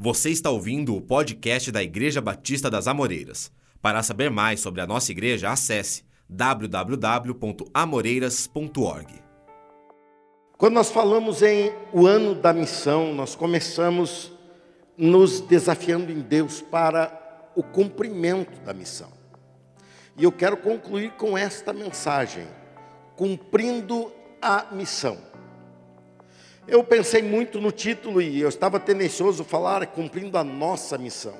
Você está ouvindo o podcast da Igreja Batista das Amoreiras. Para saber mais sobre a nossa igreja, acesse www.amoreiras.org. Quando nós falamos em o ano da missão, nós começamos nos desafiando em Deus para o cumprimento da missão. E eu quero concluir com esta mensagem: cumprindo a missão. Eu pensei muito no título e eu estava tendencioso a falar cumprindo a nossa missão.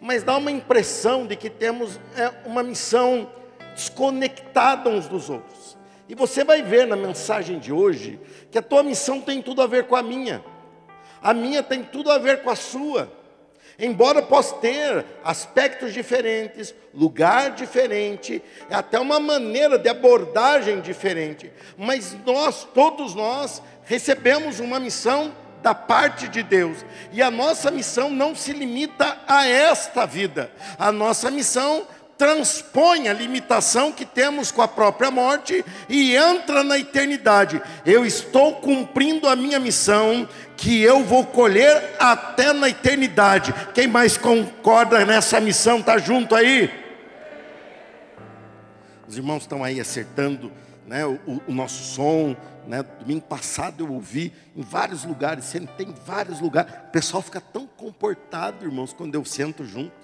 Mas dá uma impressão de que temos é, uma missão desconectada uns dos outros. E você vai ver na mensagem de hoje que a tua missão tem tudo a ver com a minha. A minha tem tudo a ver com a sua. Embora possa ter aspectos diferentes, lugar diferente, até uma maneira de abordagem diferente, mas nós, todos nós, recebemos uma missão da parte de Deus. E a nossa missão não se limita a esta vida. A nossa missão transpõe a limitação que temos com a própria morte e entra na eternidade. Eu estou cumprindo a minha missão que eu vou colher até na eternidade. Quem mais concorda nessa missão está junto aí? Os irmãos estão aí acertando né, o, o nosso som, né? Domingo passado eu ouvi em vários lugares, sentei em vários lugares. O pessoal fica tão comportado, irmãos, quando eu sento junto.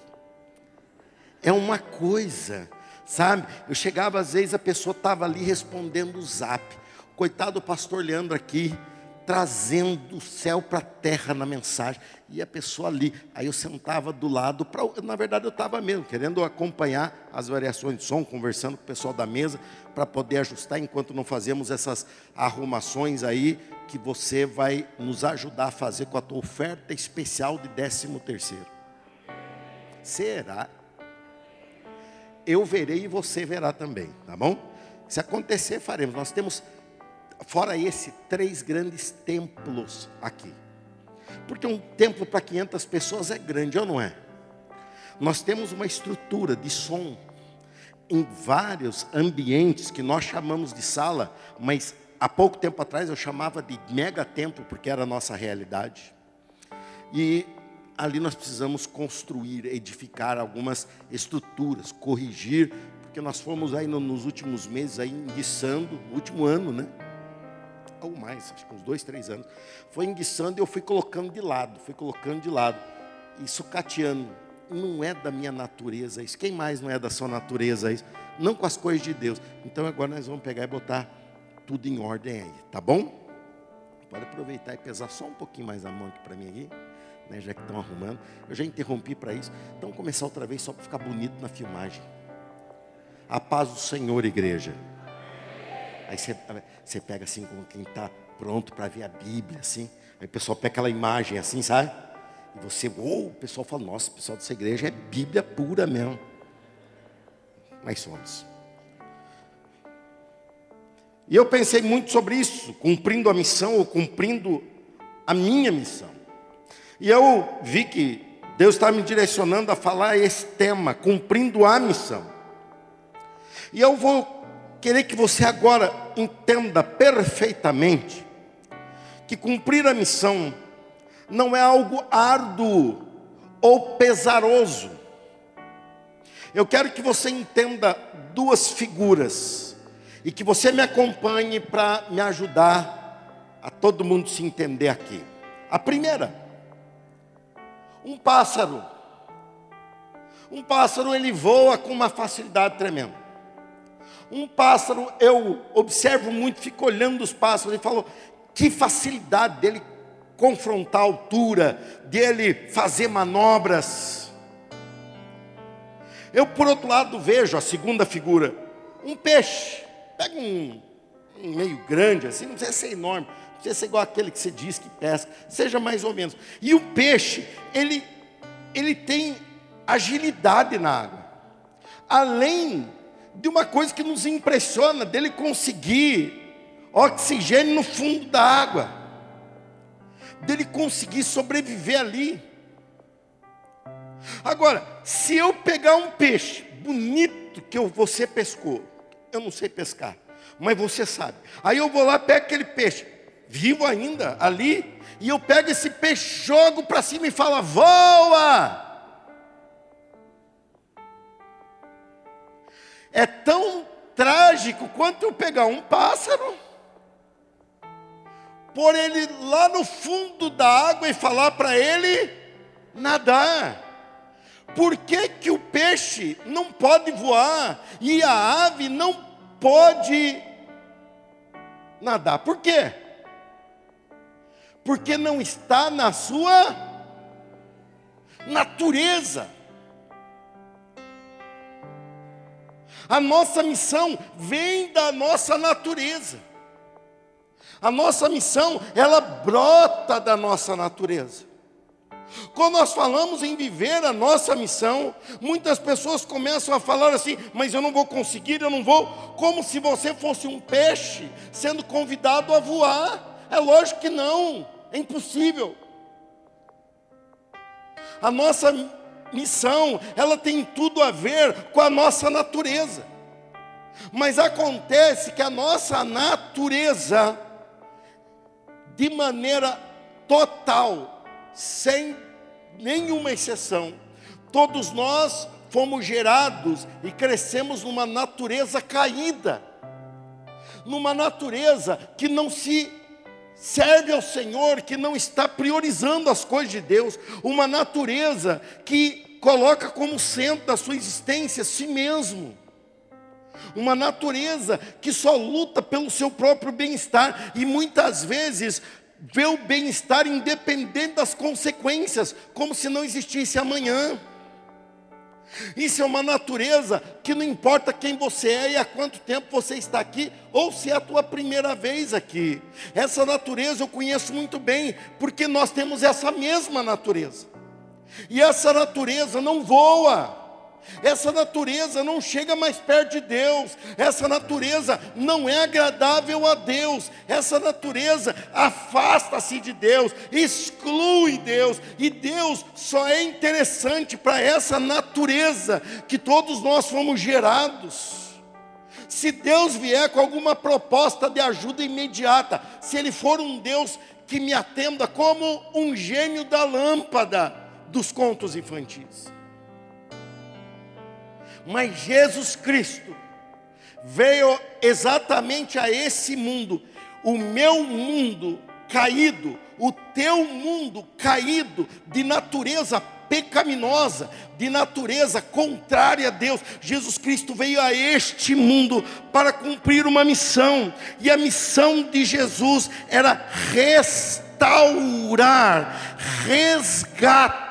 É uma coisa, sabe? Eu chegava às vezes a pessoa estava ali respondendo o zap. Coitado do pastor Leandro aqui, trazendo o céu para a terra na mensagem. E a pessoa ali. Aí eu sentava do lado, pra, na verdade eu estava mesmo, querendo acompanhar as variações de som, conversando com o pessoal da mesa, para poder ajustar enquanto não fazemos essas arrumações aí, que você vai nos ajudar a fazer com a tua oferta especial de 13 terceiro. Será? Eu verei e você verá também, tá bom? Se acontecer, faremos. Nós temos fora esse, três grandes templos aqui. Porque um templo para 500 pessoas é grande, ou não é? Nós temos uma estrutura de som em vários ambientes que nós chamamos de sala, mas há pouco tempo atrás eu chamava de mega templo, porque era a nossa realidade. E ali nós precisamos construir, edificar algumas estruturas, corrigir, porque nós fomos aí nos últimos meses aí enguiçando, no último ano, né? Ou mais, acho que uns dois, três anos, foi enguiçando e eu fui colocando de lado, fui colocando de lado, e sucateando. Não é da minha natureza isso. Quem mais não é da sua natureza isso? Não com as coisas de Deus. Então agora nós vamos pegar e botar tudo em ordem aí, tá bom? Pode aproveitar e pesar só um pouquinho mais a mão aqui para mim aqui, né, já que estão arrumando. Eu já interrompi para isso. Então começar outra vez só para ficar bonito na filmagem. A paz do Senhor, igreja. Aí você, você pega assim, como quem está pronto para ver a Bíblia, assim. Aí o pessoal pega aquela imagem assim, sabe? E você, ou o pessoal fala, nossa, o pessoal dessa igreja é Bíblia pura mesmo. Mas somos. E eu pensei muito sobre isso, cumprindo a missão ou cumprindo a minha missão. E eu vi que Deus está me direcionando a falar esse tema, cumprindo a missão. E eu vou querer que você agora entenda perfeitamente que cumprir a missão não é algo árduo ou pesaroso. Eu quero que você entenda duas figuras e que você me acompanhe para me ajudar a todo mundo se entender aqui. A primeira, um pássaro. Um pássaro ele voa com uma facilidade tremenda. Um pássaro, eu observo muito, fico olhando os pássaros e falo, que facilidade dele confrontar a altura, dele fazer manobras. Eu, por outro lado, vejo a segunda figura, um peixe. Pega um, um meio grande assim, não precisa ser enorme, não precisa ser igual aquele que você diz que pesca, seja mais ou menos. E o peixe, ele, ele tem agilidade na água. Além de uma coisa que nos impressiona, dele conseguir oxigênio no fundo da água, dele conseguir sobreviver ali. Agora, se eu pegar um peixe bonito que você pescou, eu não sei pescar, mas você sabe. Aí eu vou lá, pego aquele peixe, vivo ainda, ali, e eu pego esse peixe, jogo para cima e falo: voa! É tão trágico quanto eu pegar um pássaro, pôr ele lá no fundo da água e falar para ele nadar. Por que, que o peixe não pode voar e a ave não pode nadar? Por quê? Porque não está na sua natureza. A nossa missão vem da nossa natureza. A nossa missão, ela brota da nossa natureza. Quando nós falamos em viver a nossa missão, muitas pessoas começam a falar assim: mas eu não vou conseguir, eu não vou, como se você fosse um peixe sendo convidado a voar. É lógico que não, é impossível. A nossa missão, ela tem tudo a ver com a nossa natureza. Mas acontece que a nossa natureza, de maneira total, sem nenhuma exceção, todos nós fomos gerados e crescemos numa natureza caída, numa natureza que não se serve ao Senhor, que não está priorizando as coisas de Deus, uma natureza que coloca como centro da sua existência si mesmo. Uma natureza que só luta pelo seu próprio bem-estar e muitas vezes vê o bem-estar independente das consequências, como se não existisse amanhã. Isso é uma natureza que não importa quem você é e há quanto tempo você está aqui, ou se é a tua primeira vez aqui. Essa natureza eu conheço muito bem, porque nós temos essa mesma natureza. E essa natureza não voa. Essa natureza não chega mais perto de Deus, essa natureza não é agradável a Deus, essa natureza afasta-se de Deus, exclui Deus, e Deus só é interessante para essa natureza que todos nós fomos gerados. Se Deus vier com alguma proposta de ajuda imediata, se Ele for um Deus que me atenda como um gênio da lâmpada dos contos infantis. Mas Jesus Cristo veio exatamente a esse mundo, o meu mundo caído, o teu mundo caído, de natureza pecaminosa, de natureza contrária a Deus. Jesus Cristo veio a este mundo para cumprir uma missão, e a missão de Jesus era restaurar, resgatar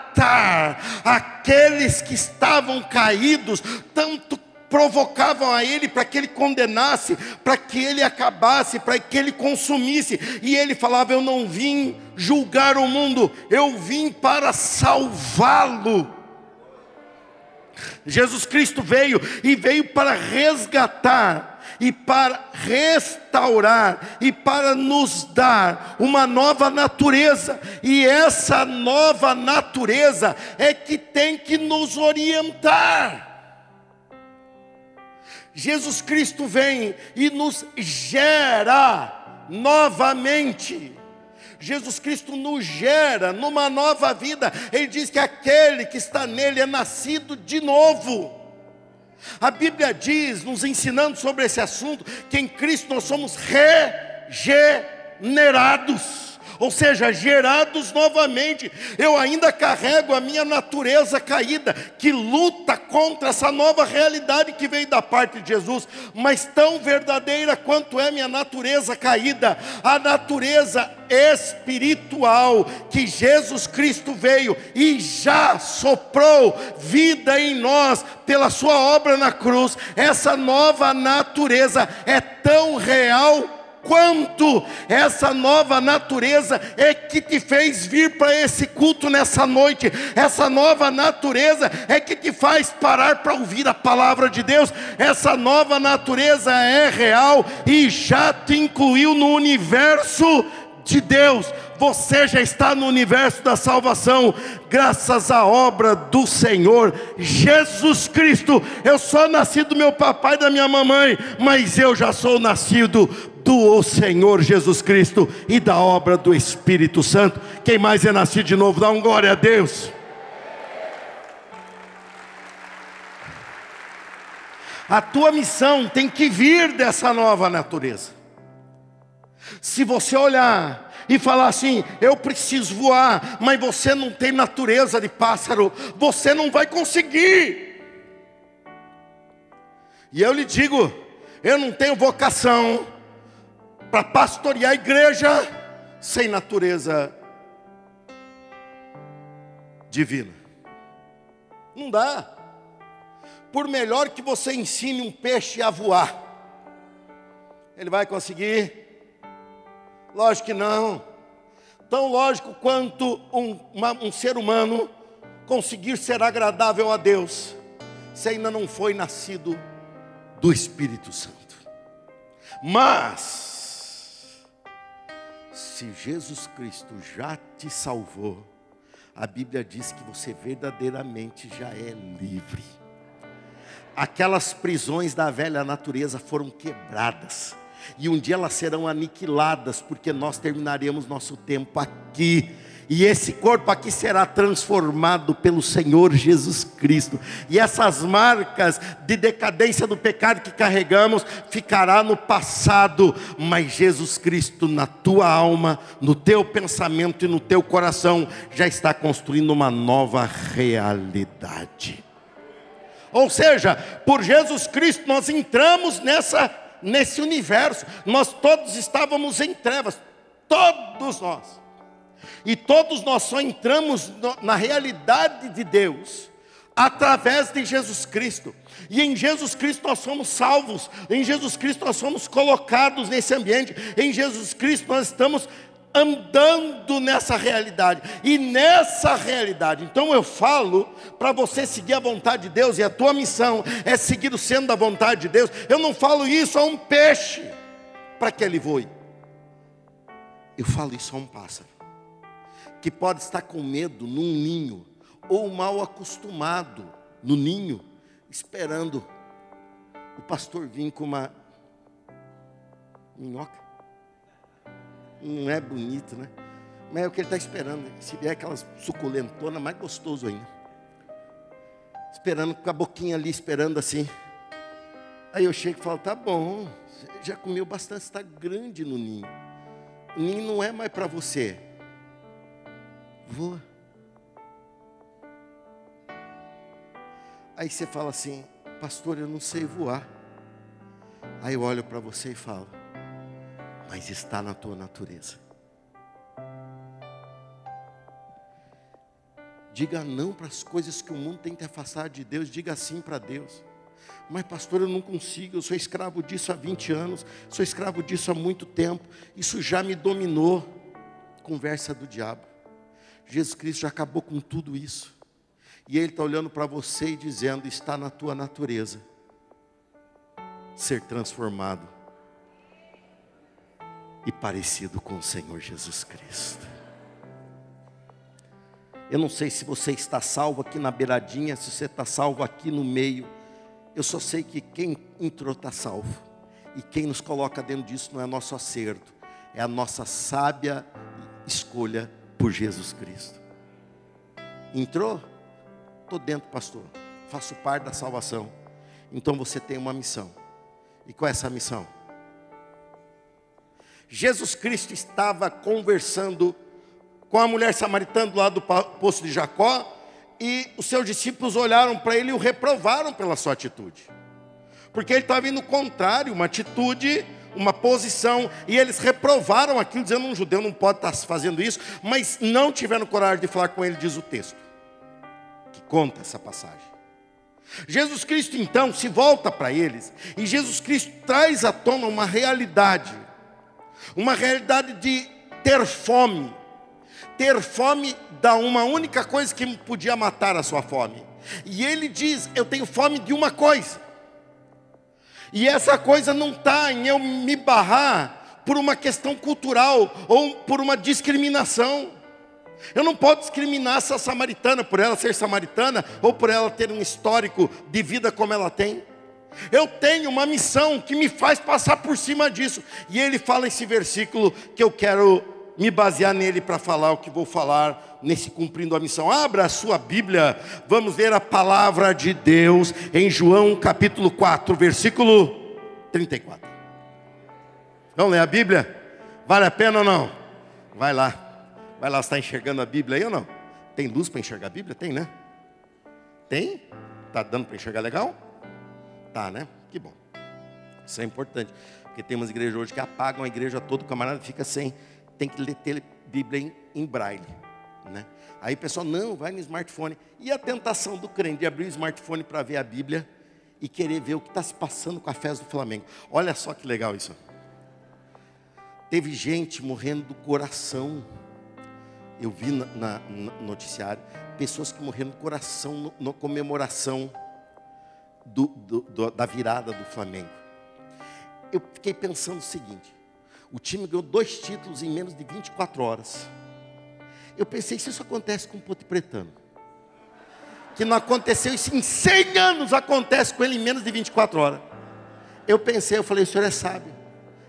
aqueles que estavam caídos, tanto provocavam a ele para que ele condenasse, para que ele acabasse, para que ele consumisse. E ele falava: Eu não vim julgar o mundo, eu vim para salvá-lo. Jesus Cristo veio e veio para resgatar e para restaurar e para nos dar uma nova natureza, e essa nova natureza é que tem que nos orientar. Jesus Cristo vem e nos gera novamente. Jesus Cristo nos gera numa nova vida. Ele diz que aquele que está nele é nascido de novo. A Bíblia diz, nos ensinando sobre esse assunto, que em Cristo nós somos regenerados ou seja, gerados novamente. Eu ainda carrego a minha natureza caída, que luta contra essa nova realidade que veio da parte de Jesus, mas tão verdadeira quanto é minha natureza caída, a natureza espiritual que Jesus Cristo veio e já soprou vida em nós pela sua obra na cruz. Essa nova natureza é tão real quanto essa nova natureza é que te fez vir para esse culto nessa noite. Essa nova natureza é que te faz parar para ouvir a palavra de Deus. Essa nova natureza é real e já te incluiu no universo de Deus. Você já está no universo da salvação, graças à obra do Senhor Jesus Cristo. Eu sou nascido do meu papai e da minha mamãe, mas eu já sou nascido do Senhor Jesus Cristo e da obra do Espírito Santo. Quem mais é nascido de novo, dá um glória a Deus. A tua missão tem que vir dessa nova natureza. Se você olhar e falar assim, eu preciso voar, mas você não tem natureza de pássaro, você não vai conseguir. E eu lhe digo, eu não tenho vocação para pastorear a igreja sem natureza divina. Não dá por melhor que você ensine um peixe a voar, ele vai conseguir? Lógico que não. Tão lógico quanto um, uma, um ser humano conseguir ser agradável a Deus, se ainda não foi nascido do Espírito Santo. Mas, se Jesus Cristo já te salvou, a Bíblia diz que você verdadeiramente já é livre aquelas prisões da velha natureza foram quebradas. E um dia elas serão aniquiladas, porque nós terminaremos nosso tempo aqui. E esse corpo aqui será transformado pelo Senhor Jesus Cristo. E essas marcas de decadência do pecado que carregamos ficará no passado, mas Jesus Cristo na tua alma, no teu pensamento e no teu coração já está construindo uma nova realidade. Ou seja, por Jesus Cristo nós entramos nessa nesse universo. Nós todos estávamos em trevas, todos nós. E todos nós só entramos na realidade de Deus através de Jesus Cristo. E em Jesus Cristo nós somos salvos, em Jesus Cristo nós somos colocados nesse ambiente, em Jesus Cristo nós estamos andando nessa realidade. E nessa realidade, então eu falo para você seguir a vontade de Deus, e a tua missão é seguir o sendo da vontade de Deus. Eu não falo isso a um peixe para que ele voe. Eu falo isso a um pássaro que pode estar com medo num ninho ou mal acostumado no ninho, esperando o pastor vir com uma minhoca não é bonito, né? Mas é o que ele está esperando. Se vier aquelas suculentonas, mais gostoso ainda. Esperando com a boquinha ali, esperando assim. Aí eu chego e falo, tá bom, já comeu bastante, está grande no ninho. O ninho não é mais para você. Voa. Aí você fala assim, pastor, eu não sei voar. Aí eu olho para você e falo, mas está na tua natureza. Diga não para as coisas que o mundo tem que afastar de Deus, diga sim para Deus. Mas, pastor, eu não consigo, eu sou escravo disso há 20 anos, sou escravo disso há muito tempo, isso já me dominou. Conversa do diabo. Jesus Cristo já acabou com tudo isso. E Ele está olhando para você e dizendo: está na tua natureza ser transformado e parecido com o Senhor Jesus Cristo. Eu não sei se você está salvo aqui na beiradinha, se você está salvo aqui no meio. Eu só sei que quem entrou está salvo. E quem nos coloca dentro disso não é nosso acerto, é a nossa sábia escolha por Jesus Cristo. Entrou? Estou dentro, pastor. Faço parte da salvação. Então você tem uma missão. E qual é essa missão? Jesus Cristo estava conversando com a mulher samaritana do lado do poço de Jacó, e os seus discípulos olharam para ele e o reprovaram pela sua atitude. Porque ele estava indo contrário, uma atitude, uma posição, e eles reprovaram aquilo, dizendo um judeu não pode estar fazendo isso, mas não tiveram coragem de falar com ele, diz o texto, que conta essa passagem. Jesus Cristo então se volta para eles, e Jesus Cristo traz à tona uma realidade uma realidade de ter fome. Ter fome da uma única coisa que podia matar a sua fome. E ele diz: Eu tenho fome de uma coisa. E essa coisa não está em eu me barrar por uma questão cultural ou por uma discriminação. Eu não posso discriminar essa samaritana por ela ser samaritana ou por ela ter um histórico de vida como ela tem. Eu tenho uma missão que me faz passar por cima disso. E ele fala esse versículo que eu quero me basear nele para falar o que vou falar nesse cumprindo a missão. Abra a sua Bíblia, vamos ver a palavra de Deus em João capítulo 4, versículo 34. Vamos ler a Bíblia? Vale a pena ou não? Vai lá. Vai lá, está enxergando a Bíblia aí ou não? Tem luz para enxergar a Bíblia? Tem, né? Tem? Tá dando para enxergar legal? Tá, né? Que bom. Isso é importante. Porque tem umas igrejas hoje que apagam a igreja toda, o camarada fica sem. Tem que ler ter Bíblia em, em braille. Né? Aí o pessoal, não, vai no smartphone. E a tentação do crente de abrir o smartphone para ver a Bíblia e querer ver o que está se passando com a fé do Flamengo. Olha só que legal isso. Teve gente morrendo do coração. Eu vi na, na, no noticiário pessoas que morreram do coração na comemoração do, do, da virada do Flamengo. Eu fiquei pensando o seguinte: o time ganhou dois títulos em menos de 24 horas. Eu pensei, se isso acontece com o Ponte Pretano, que não aconteceu isso em 100 anos, acontece com ele em menos de 24 horas. Eu pensei, eu falei, o senhor é sábio,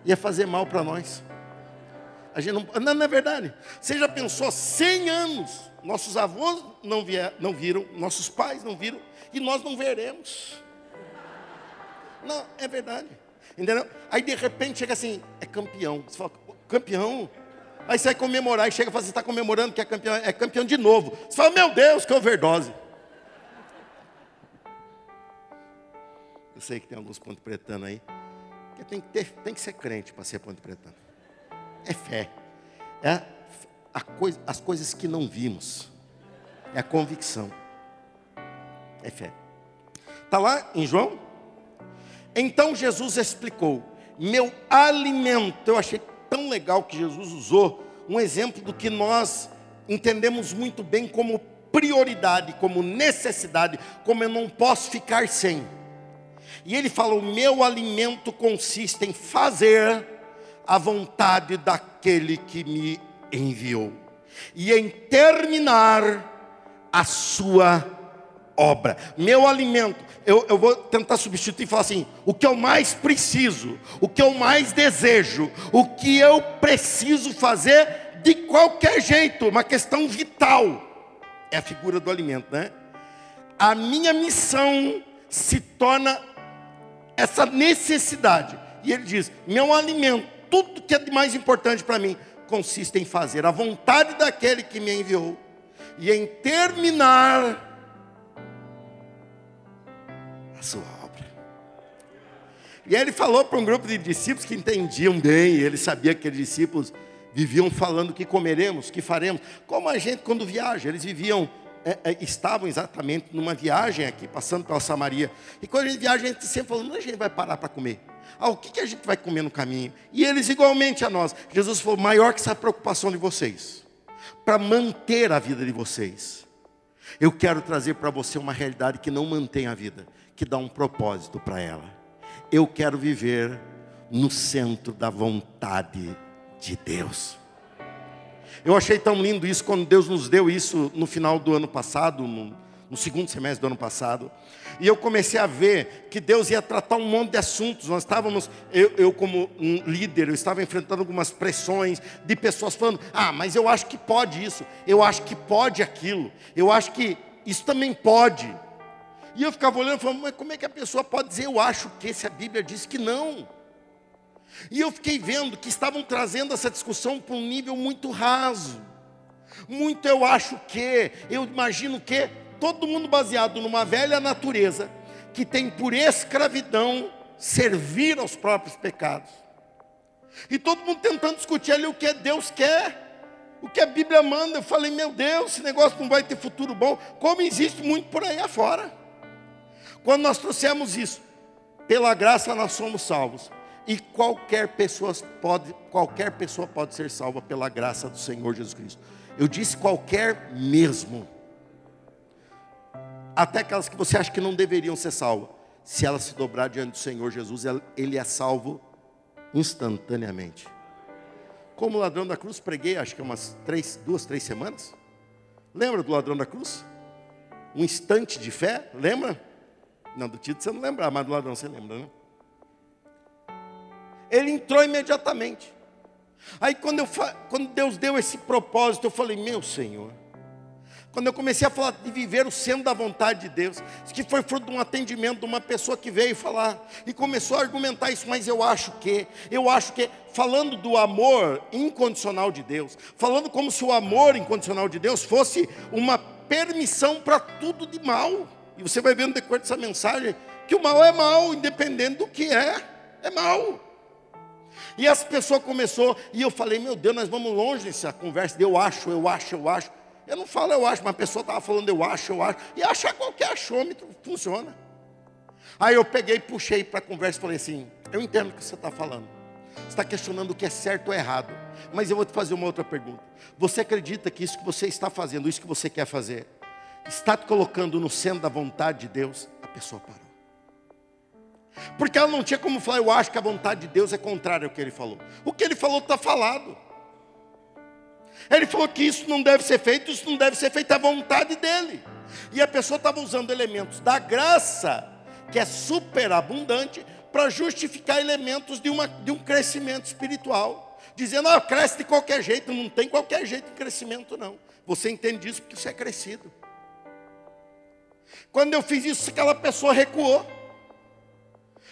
ia fazer mal para nós. A gente não, não, não é verdade. Você já pensou 100 anos, nossos avós não, vier, não viram, nossos pais não viram, e nós não veremos. Não, é verdade. Entendeu? Aí de repente chega assim, é campeão. Você fala, campeão? Aí você vai comemorar e chega e fala, você está comemorando que é campeão, é campeão de novo. Você fala, meu Deus, que overdose. Eu sei que tem alguns pontos pretano aí. Porque tem que, ter, tem que ser crente para ser ponto pretano. É fé. É coisa, as coisas que não vimos. É a convicção. É fé. Está lá em João então Jesus explicou: meu alimento. Eu achei tão legal que Jesus usou um exemplo do que nós entendemos muito bem como prioridade, como necessidade, como eu não posso ficar sem. E ele falou: meu alimento consiste em fazer a vontade daquele que me enviou e em terminar a sua obra. Meu alimento, eu, eu vou tentar substituir e falar assim: o que eu mais preciso, o que eu mais desejo, o que eu preciso fazer de qualquer jeito, uma questão vital, é a figura do alimento, né? A minha missão se torna essa necessidade. E ele diz: meu alimento, tudo que é de mais importante para mim, consiste em fazer a vontade daquele que me enviou e em terminar sua obra. E ele falou para um grupo de discípulos que entendiam bem, ele sabia que aqueles discípulos viviam falando que comeremos, que faremos. Como a gente quando viaja, eles viviam, é, é, estavam exatamente numa viagem aqui, passando pela Samaria. E quando a gente viaja, a gente sempre falou, não a gente vai parar para comer. Ah, o que, que a gente vai comer no caminho? E eles igualmente a nós. Jesus falou, maior que essa preocupação de vocês, para manter a vida de vocês. Eu quero trazer para você uma realidade que não mantém a vida, que dá um propósito para ela. Eu quero viver no centro da vontade de Deus. Eu achei tão lindo isso quando Deus nos deu isso no final do ano passado, no, no, segundo semestre do ano passado. E eu comecei a ver que Deus ia tratar um monte de assuntos. Nós estávamos, eu, eu como um líder, eu estava enfrentando algumas pressões de pessoas falando: ah, mas eu acho que pode isso, eu acho que pode aquilo, eu acho que isso também pode. E eu ficava olhando e falando, mas como é que a pessoa pode dizer, eu acho que, se a Bíblia diz que não? E eu fiquei vendo que estavam trazendo essa discussão para um nível muito raso. Muito eu acho que, eu imagino que, todo mundo baseado numa velha natureza, que tem por escravidão servir aos próprios pecados. E todo mundo tentando discutir ali o que Deus quer, o que a Bíblia manda. Eu falei, meu Deus, esse negócio não vai ter futuro bom, como existe muito por aí afora. Quando nós trouxemos isso, pela graça nós somos salvos. E qualquer pessoa pode, qualquer pessoa pode ser salva pela graça do Senhor Jesus Cristo. Eu disse qualquer mesmo. Até aquelas que você acha que não deveriam ser salvas. Se ela se dobrar diante do Senhor Jesus, ele é salvo instantaneamente. Como ladrão da cruz, preguei acho que umas três, duas, três semanas. Lembra do ladrão da cruz? Um instante de fé, lembra? Não, do título você não lembra, mas do ladrão você lembra, né? Ele entrou imediatamente. Aí quando, eu, quando Deus deu esse propósito, eu falei, meu Senhor, quando eu comecei a falar de viver o centro da vontade de Deus, que foi fruto de um atendimento de uma pessoa que veio falar e começou a argumentar isso, mas eu acho que, eu acho que, falando do amor incondicional de Deus, falando como se o amor incondicional de Deus fosse uma permissão para tudo de mal. E você vai ver no decorrer dessa mensagem que o mal é mal, independente do que é, é mal. E as pessoas começou, e eu falei, meu Deus, nós vamos longe nessa conversa de eu acho, eu acho, eu acho. Eu não falo eu acho, mas a pessoa estava falando eu acho, eu acho. E achar qualquer achômetro funciona. Aí eu peguei, puxei para a conversa e falei assim: Eu entendo o que você está falando. Você está questionando o que é certo ou errado. Mas eu vou te fazer uma outra pergunta. Você acredita que isso que você está fazendo, isso que você quer fazer, está colocando no centro da vontade de Deus? A pessoa parou. Porque ela não tinha como falar, eu acho que a vontade de Deus é contrária ao que ele falou. O que ele falou está falado. Ele falou que isso não deve ser feito, isso não deve ser feito à vontade dele. E a pessoa estava usando elementos da graça, que é superabundante, para justificar elementos de, uma, de um crescimento espiritual. Dizendo, ah, cresce de qualquer jeito, não tem qualquer jeito de crescimento, não. Você entende isso porque você é crescido. Quando eu fiz isso, aquela pessoa recuou.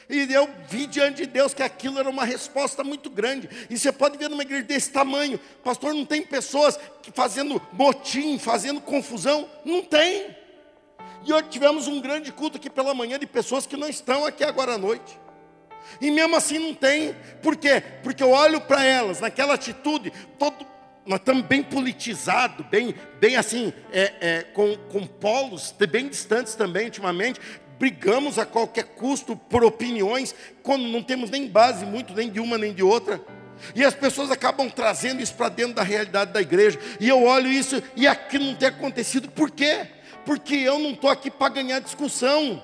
E eu vi diante de Deus que aquilo era uma resposta muito grande. E você pode ver numa igreja desse tamanho, pastor, não tem pessoas fazendo motim, fazendo confusão? Não tem. E hoje tivemos um grande culto aqui pela manhã de pessoas que não estão aqui agora à noite. E mesmo assim não tem. Por quê? Porque eu olho para elas, naquela atitude, todo, nós estamos bem politizados, bem, bem assim, é, é, com, com polos bem distantes também ultimamente, brigamos a qualquer custo por opiniões, quando não temos nem base muito, nem de uma nem de outra. E as pessoas acabam trazendo isso para dentro da realidade da igreja. E eu olho isso e aqui não tem acontecido. Por quê? Porque eu não estou aqui para ganhar discussão.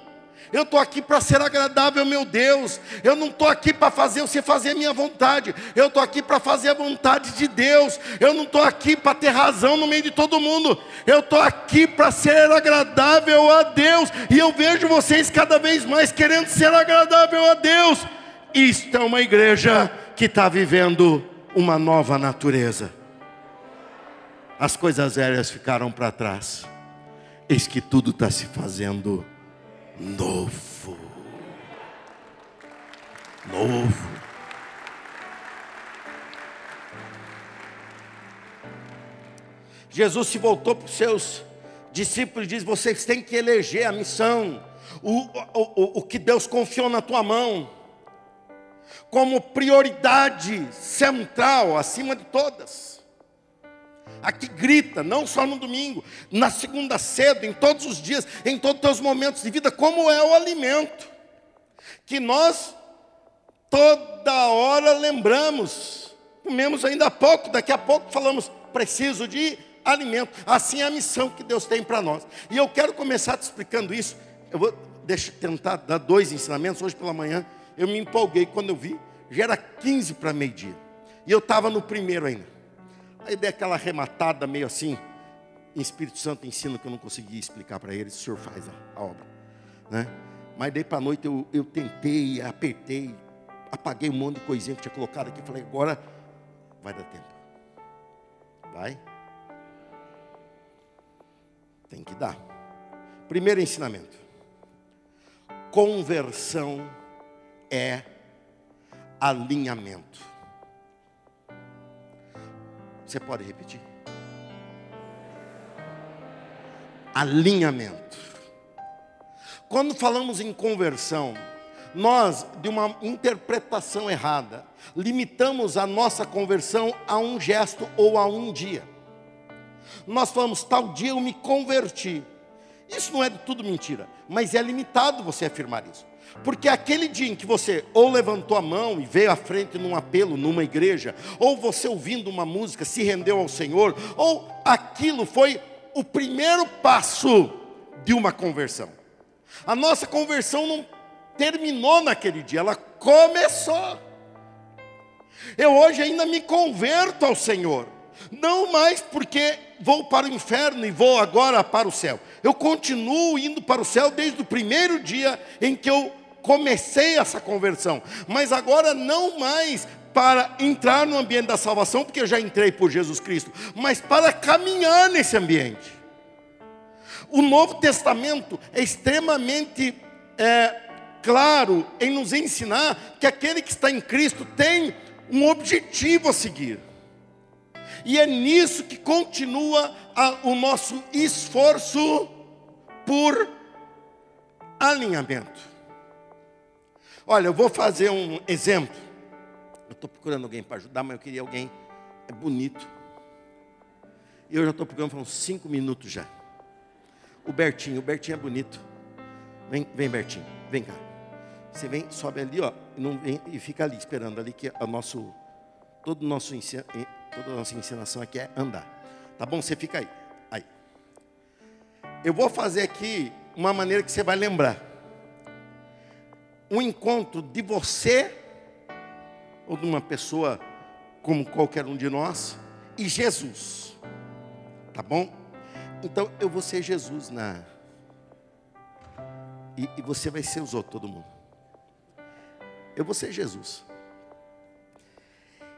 Eu estou aqui para ser agradável, meu Deus. Eu não estou aqui para fazer você fazer a minha vontade. Eu estou aqui para fazer a vontade de Deus. Eu não estou aqui para ter razão no meio de todo mundo. Eu estou aqui para ser agradável a Deus. E eu vejo vocês cada vez mais querendo ser agradável a Deus. Isto é uma igreja que está vivendo uma nova natureza. As coisas velhas ficaram para trás. Eis que tudo está se fazendo novo. Novo. Jesus se voltou para os seus discípulos e diz: Vocês têm que eleger a missão, o, o, o que Deus confiou na tua mão, como prioridade central, acima de todas. Aqui grita, não só no domingo, na segunda cedo, em todos os dias, em todos os teus momentos de vida, como é o alimento. Que nós toda hora lembramos. Comemos ainda há pouco, daqui a pouco falamos, preciso de alimento. Assim é a missão que Deus tem para nós. E eu quero começar te explicando isso. Eu vou deixa, tentar dar dois ensinamentos. Hoje pela manhã eu me empolguei quando eu vi, já era 15 para meio-dia. E eu estava no primeiro ainda. Aí dei aquela arrematada meio assim. Em Espírito Santo ensina que eu não consegui explicar para eles. O senhor faz a, a obra. Né? Mas daí para a noite eu, eu tentei, apertei, apaguei um monte de coisinha que tinha colocado aqui. Falei, agora vai dar tempo. Vai? Tem que dar. Primeiro ensinamento: conversão é alinhamento. Você pode repetir? Alinhamento. Quando falamos em conversão, nós, de uma interpretação errada, limitamos a nossa conversão a um gesto ou a um dia. Nós falamos, tal dia eu me converti. Isso não é de tudo mentira, mas é limitado você afirmar isso. Porque aquele dia em que você ou levantou a mão e veio à frente num apelo numa igreja, ou você ouvindo uma música se rendeu ao Senhor, ou aquilo foi o primeiro passo de uma conversão. A nossa conversão não terminou naquele dia, ela começou. Eu hoje ainda me converto ao Senhor. Não mais porque vou para o inferno e vou agora para o céu. Eu continuo indo para o céu desde o primeiro dia em que eu comecei essa conversão. Mas agora não mais para entrar no ambiente da salvação, porque eu já entrei por Jesus Cristo, mas para caminhar nesse ambiente. O Novo Testamento é extremamente é, claro em nos ensinar que aquele que está em Cristo tem um objetivo a seguir. E é nisso que continua a, o nosso esforço por alinhamento. Olha, eu vou fazer um exemplo. Eu estou procurando alguém para ajudar, mas eu queria alguém é bonito. E eu já estou procurando uns cinco minutos já. O Bertinho, o Bertinho é bonito. Vem, vem Bertinho, vem cá. Você vem, sobe ali, ó, não vem, e fica ali esperando ali que o nosso todo o nosso toda a nossa ensinação aqui é andar. Tá bom? Você fica aí. Aí. Eu vou fazer aqui uma maneira que você vai lembrar. Um encontro de você ou de uma pessoa como qualquer um de nós e Jesus. Tá bom? Então eu vou ser Jesus na e, e você vai ser os outros, todo mundo. Eu vou ser Jesus.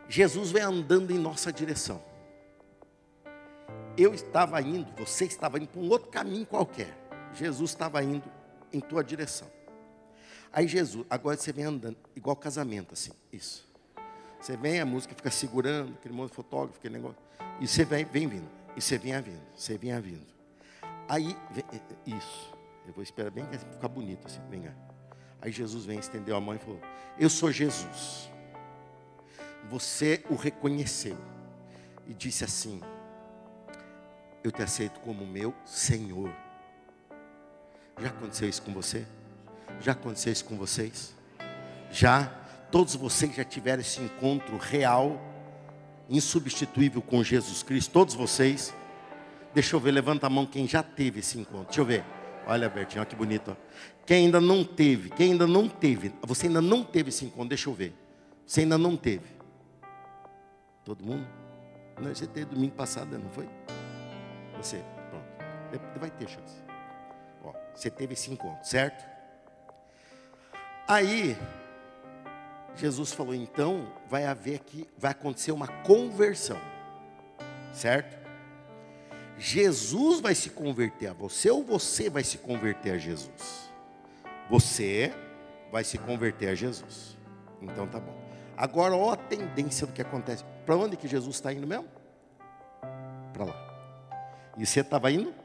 Jesus vem andando em nossa direção. Eu estava indo, você estava indo para um outro caminho qualquer. Jesus estava indo em tua direção. Aí Jesus, agora você vem andando, igual casamento, assim, isso. Você vem, a música fica segurando, aquele monte de fotógrafo, aquele negócio. E você vem, vem vindo. E você vinha vindo, você vinha vindo. Aí, vem, é, é, isso. Eu vou esperar bem que ficar bonito assim, vem cá. Aí Jesus vem, estendeu a mão e falou: Eu sou Jesus você o reconheceu e disse assim: Eu te aceito como meu Senhor. Já aconteceu isso com você? Já aconteceu isso com vocês? Já? Todos vocês já tiveram esse encontro real, insubstituível com Jesus Cristo? Todos vocês? Deixa eu ver, levanta a mão quem já teve esse encontro. Deixa eu ver. Olha, Bertinho, olha que bonito. Quem ainda não teve, quem ainda não teve, você ainda não teve esse encontro, deixa eu ver. Você ainda não teve. Todo mundo? Não, você teve domingo passado, não foi? Você, pronto. Vai ter chance. Ó, você teve esse encontro, certo? Aí, Jesus falou, então, vai haver aqui, vai acontecer uma conversão. Certo? Jesus vai se converter a você ou você vai se converter a Jesus? Você vai se converter a Jesus. Então tá bom. Agora, ó a tendência do que acontece. Para onde que Jesus está indo mesmo? Para lá. E você estava indo?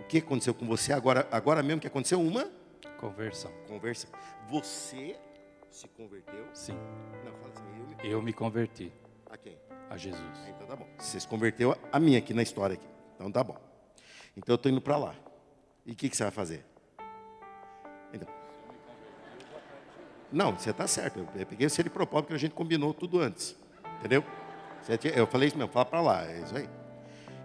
O que aconteceu com você agora? Agora mesmo que aconteceu uma conversão. Conversão. Você se converteu? Sim. Não, fala assim, eu, me... eu me converti. A quem? A Jesus. Então tá bom. Você se converteu a mim aqui na história aqui. Então tá bom. Então eu estou indo para lá. E o que, que você vai fazer? Então, não, você está certo. Eu peguei esse de propósito porque a gente combinou tudo antes. Entendeu? Eu falei isso mesmo, fala para lá, é isso aí.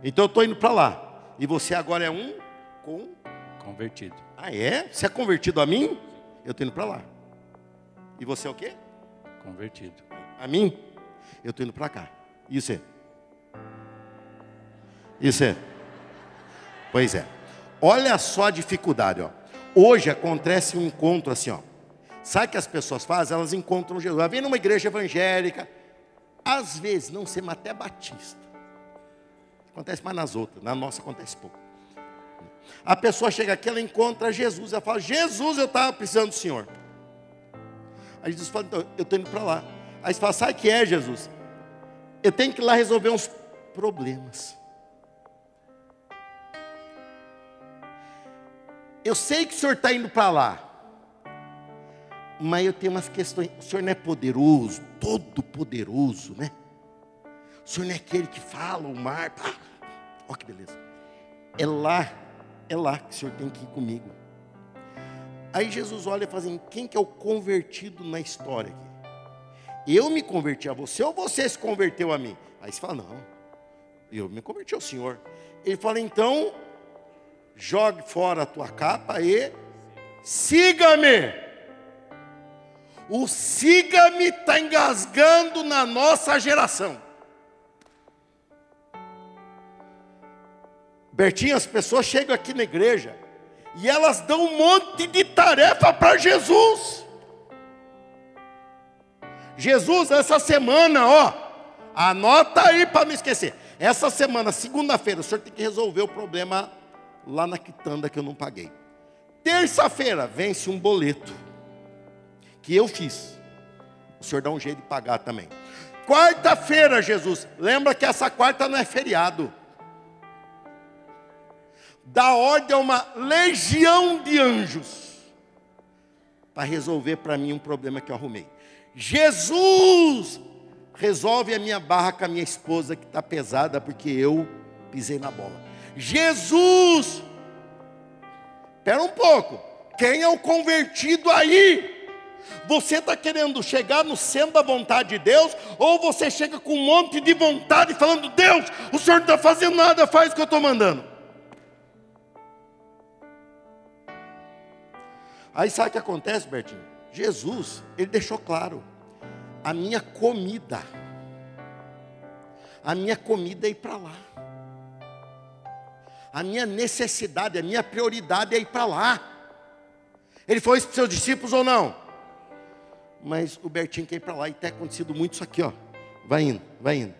Então eu estou indo para lá. E você agora é um com... Convertido. Ah, é? Você é convertido a mim? Eu estou indo para lá. E você é o quê? Convertido. A mim? Eu estou indo para cá. E você? E você? Pois é. Olha só a dificuldade, ó. Hoje acontece um encontro assim, ó. Sabe o que as pessoas fazem? Elas encontram Jesus. Ela vem numa igreja evangélica, às vezes, não ser até batista. Acontece mais nas outras, na nossa acontece pouco. A pessoa chega aqui, ela encontra Jesus, ela fala: Jesus, eu estava precisando do Senhor. Aí Jesus fala: então, eu estou indo para lá. Aí você fala: sabe o que é, Jesus? Eu tenho que ir lá resolver uns problemas. Eu sei que o senhor está indo para lá mas eu tenho umas questões. O Senhor não é poderoso, todo poderoso, né? O Senhor não é aquele que fala o mar. Olha que beleza. É lá, é lá que o Senhor tem que ir comigo. Aí Jesus olha e fala assim: quem que é o convertido na história aqui? Eu me converti a você ou você se converteu a mim? Aí você fala: não, eu me converti ao Senhor. Ele fala: então, jogue fora a tua capa e siga-me. O siga-me está engasgando na nossa geração. Bertinho, as pessoas chegam aqui na igreja e elas dão um monte de tarefa para Jesus. Jesus, essa semana, ó, anota aí para não esquecer. Essa semana, segunda-feira, o senhor tem que resolver o problema lá na quitanda que eu não paguei. Terça-feira, vence um boleto que eu fiz. O senhor dá um jeito de pagar também. Quarta-feira, Jesus, lembra que essa quarta não é feriado. Dá ordem a uma legião de anjos para resolver para mim um problema que eu arrumei. Jesus resolve a minha barra com a minha esposa que está pesada porque eu pisei na bola. Jesus, espera um pouco, quem é o convertido aí? Você está querendo chegar no centro da vontade de Deus, ou você chega com um monte de vontade falando: Deus, o Senhor não está fazendo nada, faz o que eu estou mandando. Aí sabe o que acontece, Bertinho? Jesus, ele deixou claro: a minha comida, a minha comida é ir para lá, a minha necessidade, a minha prioridade é ir para lá. Ele foi isso para os seus discípulos ou não? Mas o Bertinho quer ir para lá e tem acontecido muito isso aqui, ó. Vai indo, vai indo.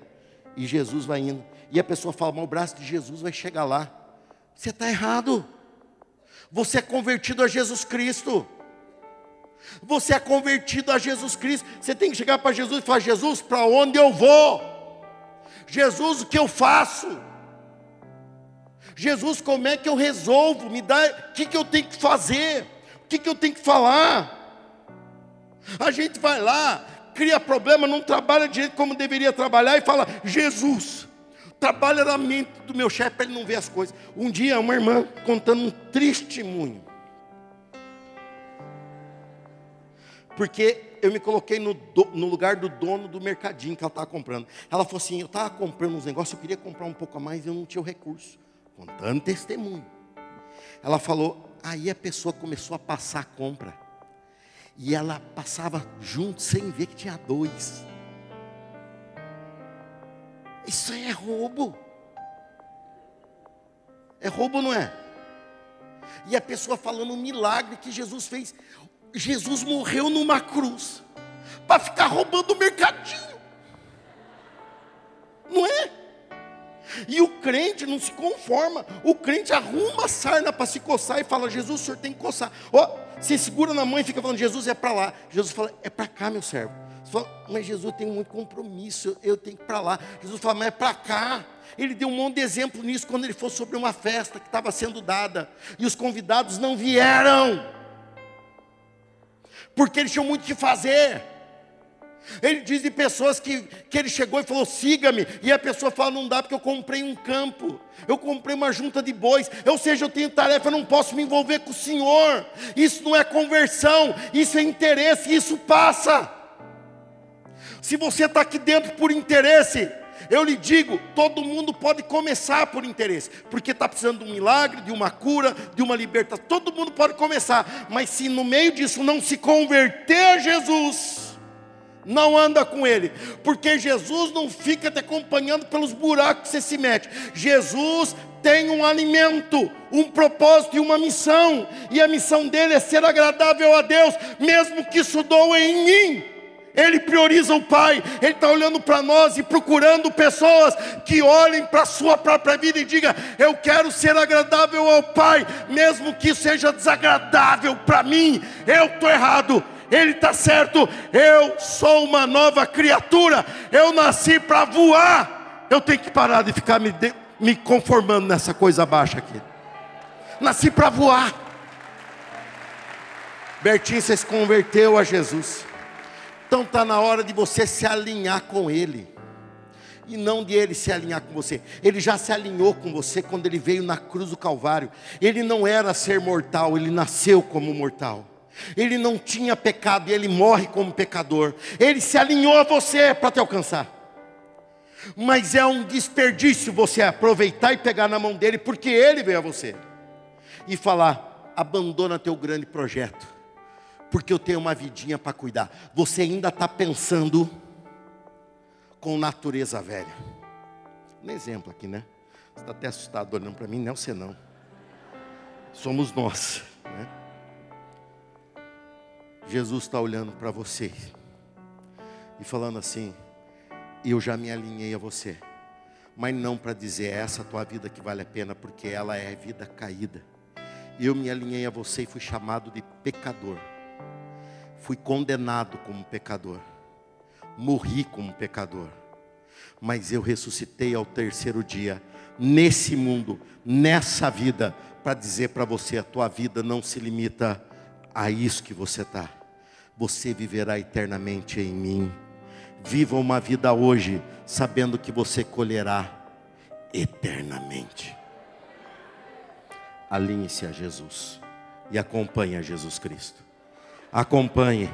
E Jesus vai indo. E a pessoa fala, mas o braço de Jesus vai chegar lá. Você está errado. Você é convertido a Jesus Cristo. Você é convertido a Jesus Cristo. Você tem que chegar para Jesus e falar: Jesus, para onde eu vou? Jesus, o que eu faço? Jesus, como é que eu resolvo? Me dá, o que, que eu tenho que fazer? O que, que eu tenho que falar? A gente vai lá, cria problema, não trabalha direito como deveria trabalhar e fala: Jesus, trabalha na mente do meu chefe para ele não ver as coisas. Um dia, uma irmã contando um testemunho. Porque eu me coloquei no, do, no, lugar do dono do mercadinho que ela estava comprando. Ela falou assim: Eu estava comprando uns negócios, eu queria comprar um pouco a mais e eu não tinha o recurso. Contando testemunho. Ela falou: Aí a pessoa começou a passar a compra. E ela passava junto sem ver que tinha dois. Isso aí é roubo. É roubo, não é? E a pessoa falando um milagre que Jesus fez. Jesus morreu numa cruz para ficar roubando o mercadinho. Não é? E o crente não se conforma. O crente arruma a sarna para se coçar e fala: Jesus, o senhor tem que coçar. Ó, oh, você segura na mão e fica falando: Jesus é para lá. Jesus fala: É para cá, meu servo. Fala, mas Jesus tem muito compromisso, eu tenho que ir para lá. Jesus fala, mas é para cá. Ele deu um monte de exemplo nisso quando ele foi sobre uma festa que estava sendo dada. E os convidados não vieram. Porque eles tinham muito que fazer. Ele diz de pessoas que, que ele chegou e falou: siga-me. E a pessoa fala: não dá porque eu comprei um campo, eu comprei uma junta de bois. Ou seja, eu tenho tarefa, eu não posso me envolver com o Senhor. Isso não é conversão, isso é interesse, isso passa. Se você está aqui dentro por interesse, eu lhe digo, todo mundo pode começar por interesse, porque está precisando de um milagre, de uma cura, de uma libertação. Todo mundo pode começar, mas se no meio disso não se converter a Jesus, não anda com Ele, porque Jesus não fica te acompanhando pelos buracos que você se mete. Jesus tem um alimento, um propósito e uma missão, e a missão dele é ser agradável a Deus, mesmo que isso doa em mim. Ele prioriza o Pai, Ele está olhando para nós e procurando pessoas que olhem para a sua própria vida e digam: Eu quero ser agradável ao Pai, mesmo que seja desagradável para mim, eu estou errado, Ele está certo, eu sou uma nova criatura, eu nasci para voar, eu tenho que parar de ficar me, de, me conformando nessa coisa baixa aqui. Nasci para voar. Bertinho, você se converteu a Jesus. Então está na hora de você se alinhar com Ele. E não de Ele se alinhar com você. Ele já se alinhou com você quando Ele veio na cruz do Calvário. Ele não era ser mortal, Ele nasceu como mortal. Ele não tinha pecado e Ele morre como pecador. Ele se alinhou a você para te alcançar. Mas é um desperdício você aproveitar e pegar na mão dele, porque ele veio a você e falar: abandona teu grande projeto porque eu tenho uma vidinha para cuidar. Você ainda está pensando com natureza velha. Um exemplo aqui, né? Você está até assustado olhando para mim, não você não. Somos nós, né? Jesus está olhando para você e falando assim: Eu já me alinhei a você, mas não para dizer é essa tua vida que vale a pena, porque ela é vida caída. Eu me alinhei a você e fui chamado de pecador, fui condenado como pecador, morri como pecador, mas eu ressuscitei ao terceiro dia, nesse mundo, nessa vida, para dizer para você: a tua vida não se limita a isso que você está. Você viverá eternamente em mim. Viva uma vida hoje, sabendo que você colherá eternamente. Alinhe-se a Jesus e acompanhe a Jesus Cristo. Acompanhe.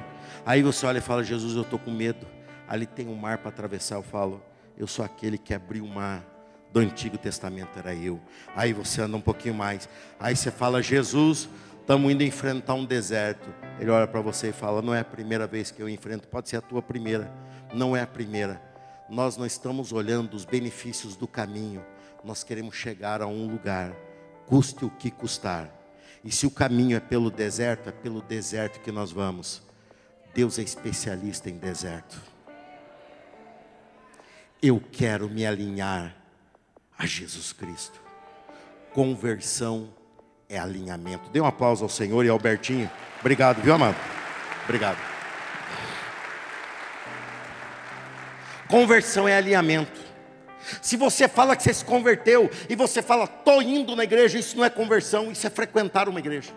Aí você olha e fala: Jesus, eu estou com medo. Ali tem um mar para atravessar. Eu falo: Eu sou aquele que abriu o mar do Antigo Testamento, era eu. Aí você anda um pouquinho mais. Aí você fala: Jesus, estamos indo enfrentar um deserto. Ele olha para você e fala: Não é a primeira vez que eu enfrento, pode ser a tua primeira, não é a primeira. Nós não estamos olhando os benefícios do caminho, nós queremos chegar a um lugar, custe o que custar. E se o caminho é pelo deserto, é pelo deserto que nós vamos. Deus é especialista em deserto. Eu quero me alinhar a Jesus Cristo. Conversão é alinhamento. Dê um aplauso ao Senhor e ao Albertinho. Obrigado, viu, amado? Obrigado. Conversão é alinhamento. Se você fala que você se converteu e você fala, estou indo na igreja, isso não é conversão, isso é frequentar uma igreja.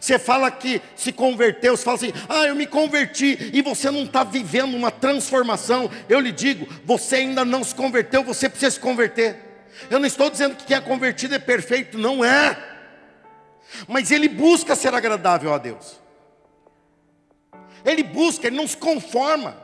Você fala que se converteu, você fala assim, ah, eu me converti, e você não está vivendo uma transformação. Eu lhe digo, você ainda não se converteu, você precisa se converter. Eu não estou dizendo que quem é convertido é perfeito, não é. Mas ele busca ser agradável a Deus. Ele busca, ele não se conforma.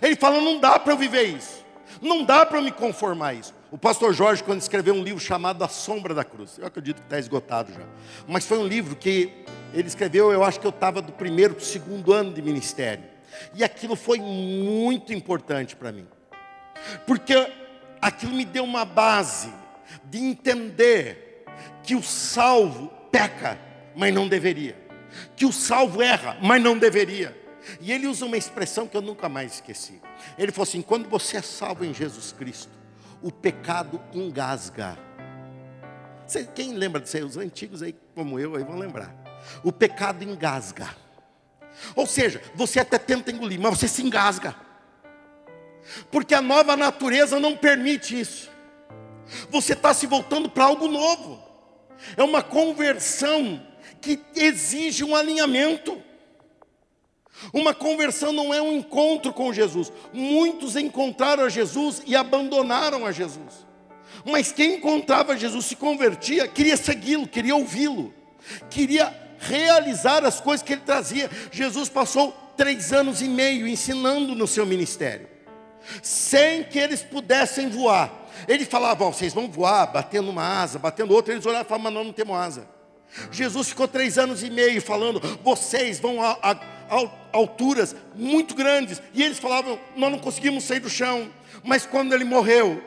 Ele fala: não dá para eu viver isso. Não dá para me conformar a isso. O pastor Jorge, quando escreveu um livro chamado A Sombra da Cruz, eu acredito que está esgotado já. Mas foi um livro que ele escreveu, eu acho que eu estava do primeiro para o segundo ano de ministério. E aquilo foi muito importante para mim. Porque aquilo me deu uma base de entender que o salvo peca, mas não deveria. Que o salvo erra, mas não deveria. E ele usa uma expressão que eu nunca mais esqueci. Ele falou assim: quando você é salvo em Jesus Cristo, o pecado engasga. Você, quem lembra disso aí? Os antigos aí, como eu, aí vão lembrar. O pecado engasga. Ou seja, você até tenta engolir, mas você se engasga. Porque a nova natureza não permite isso. Você está se voltando para algo novo. É uma conversão que exige um alinhamento. Uma conversão não é um encontro com Jesus. Muitos encontraram a Jesus e abandonaram a Jesus. Mas quem encontrava Jesus se convertia, queria segui-lo, queria ouvi-lo, queria realizar as coisas que ele trazia. Jesus passou três anos e meio ensinando no seu ministério, sem que eles pudessem voar. Ele falava, oh, vocês vão voar, batendo uma asa, batendo outra. Eles olhavam e falavam, mas nós não temos asa. Jesus ficou três anos e meio falando, vocês vão a, a, alturas muito grandes. E eles falavam, nós não conseguimos sair do chão. Mas quando ele morreu,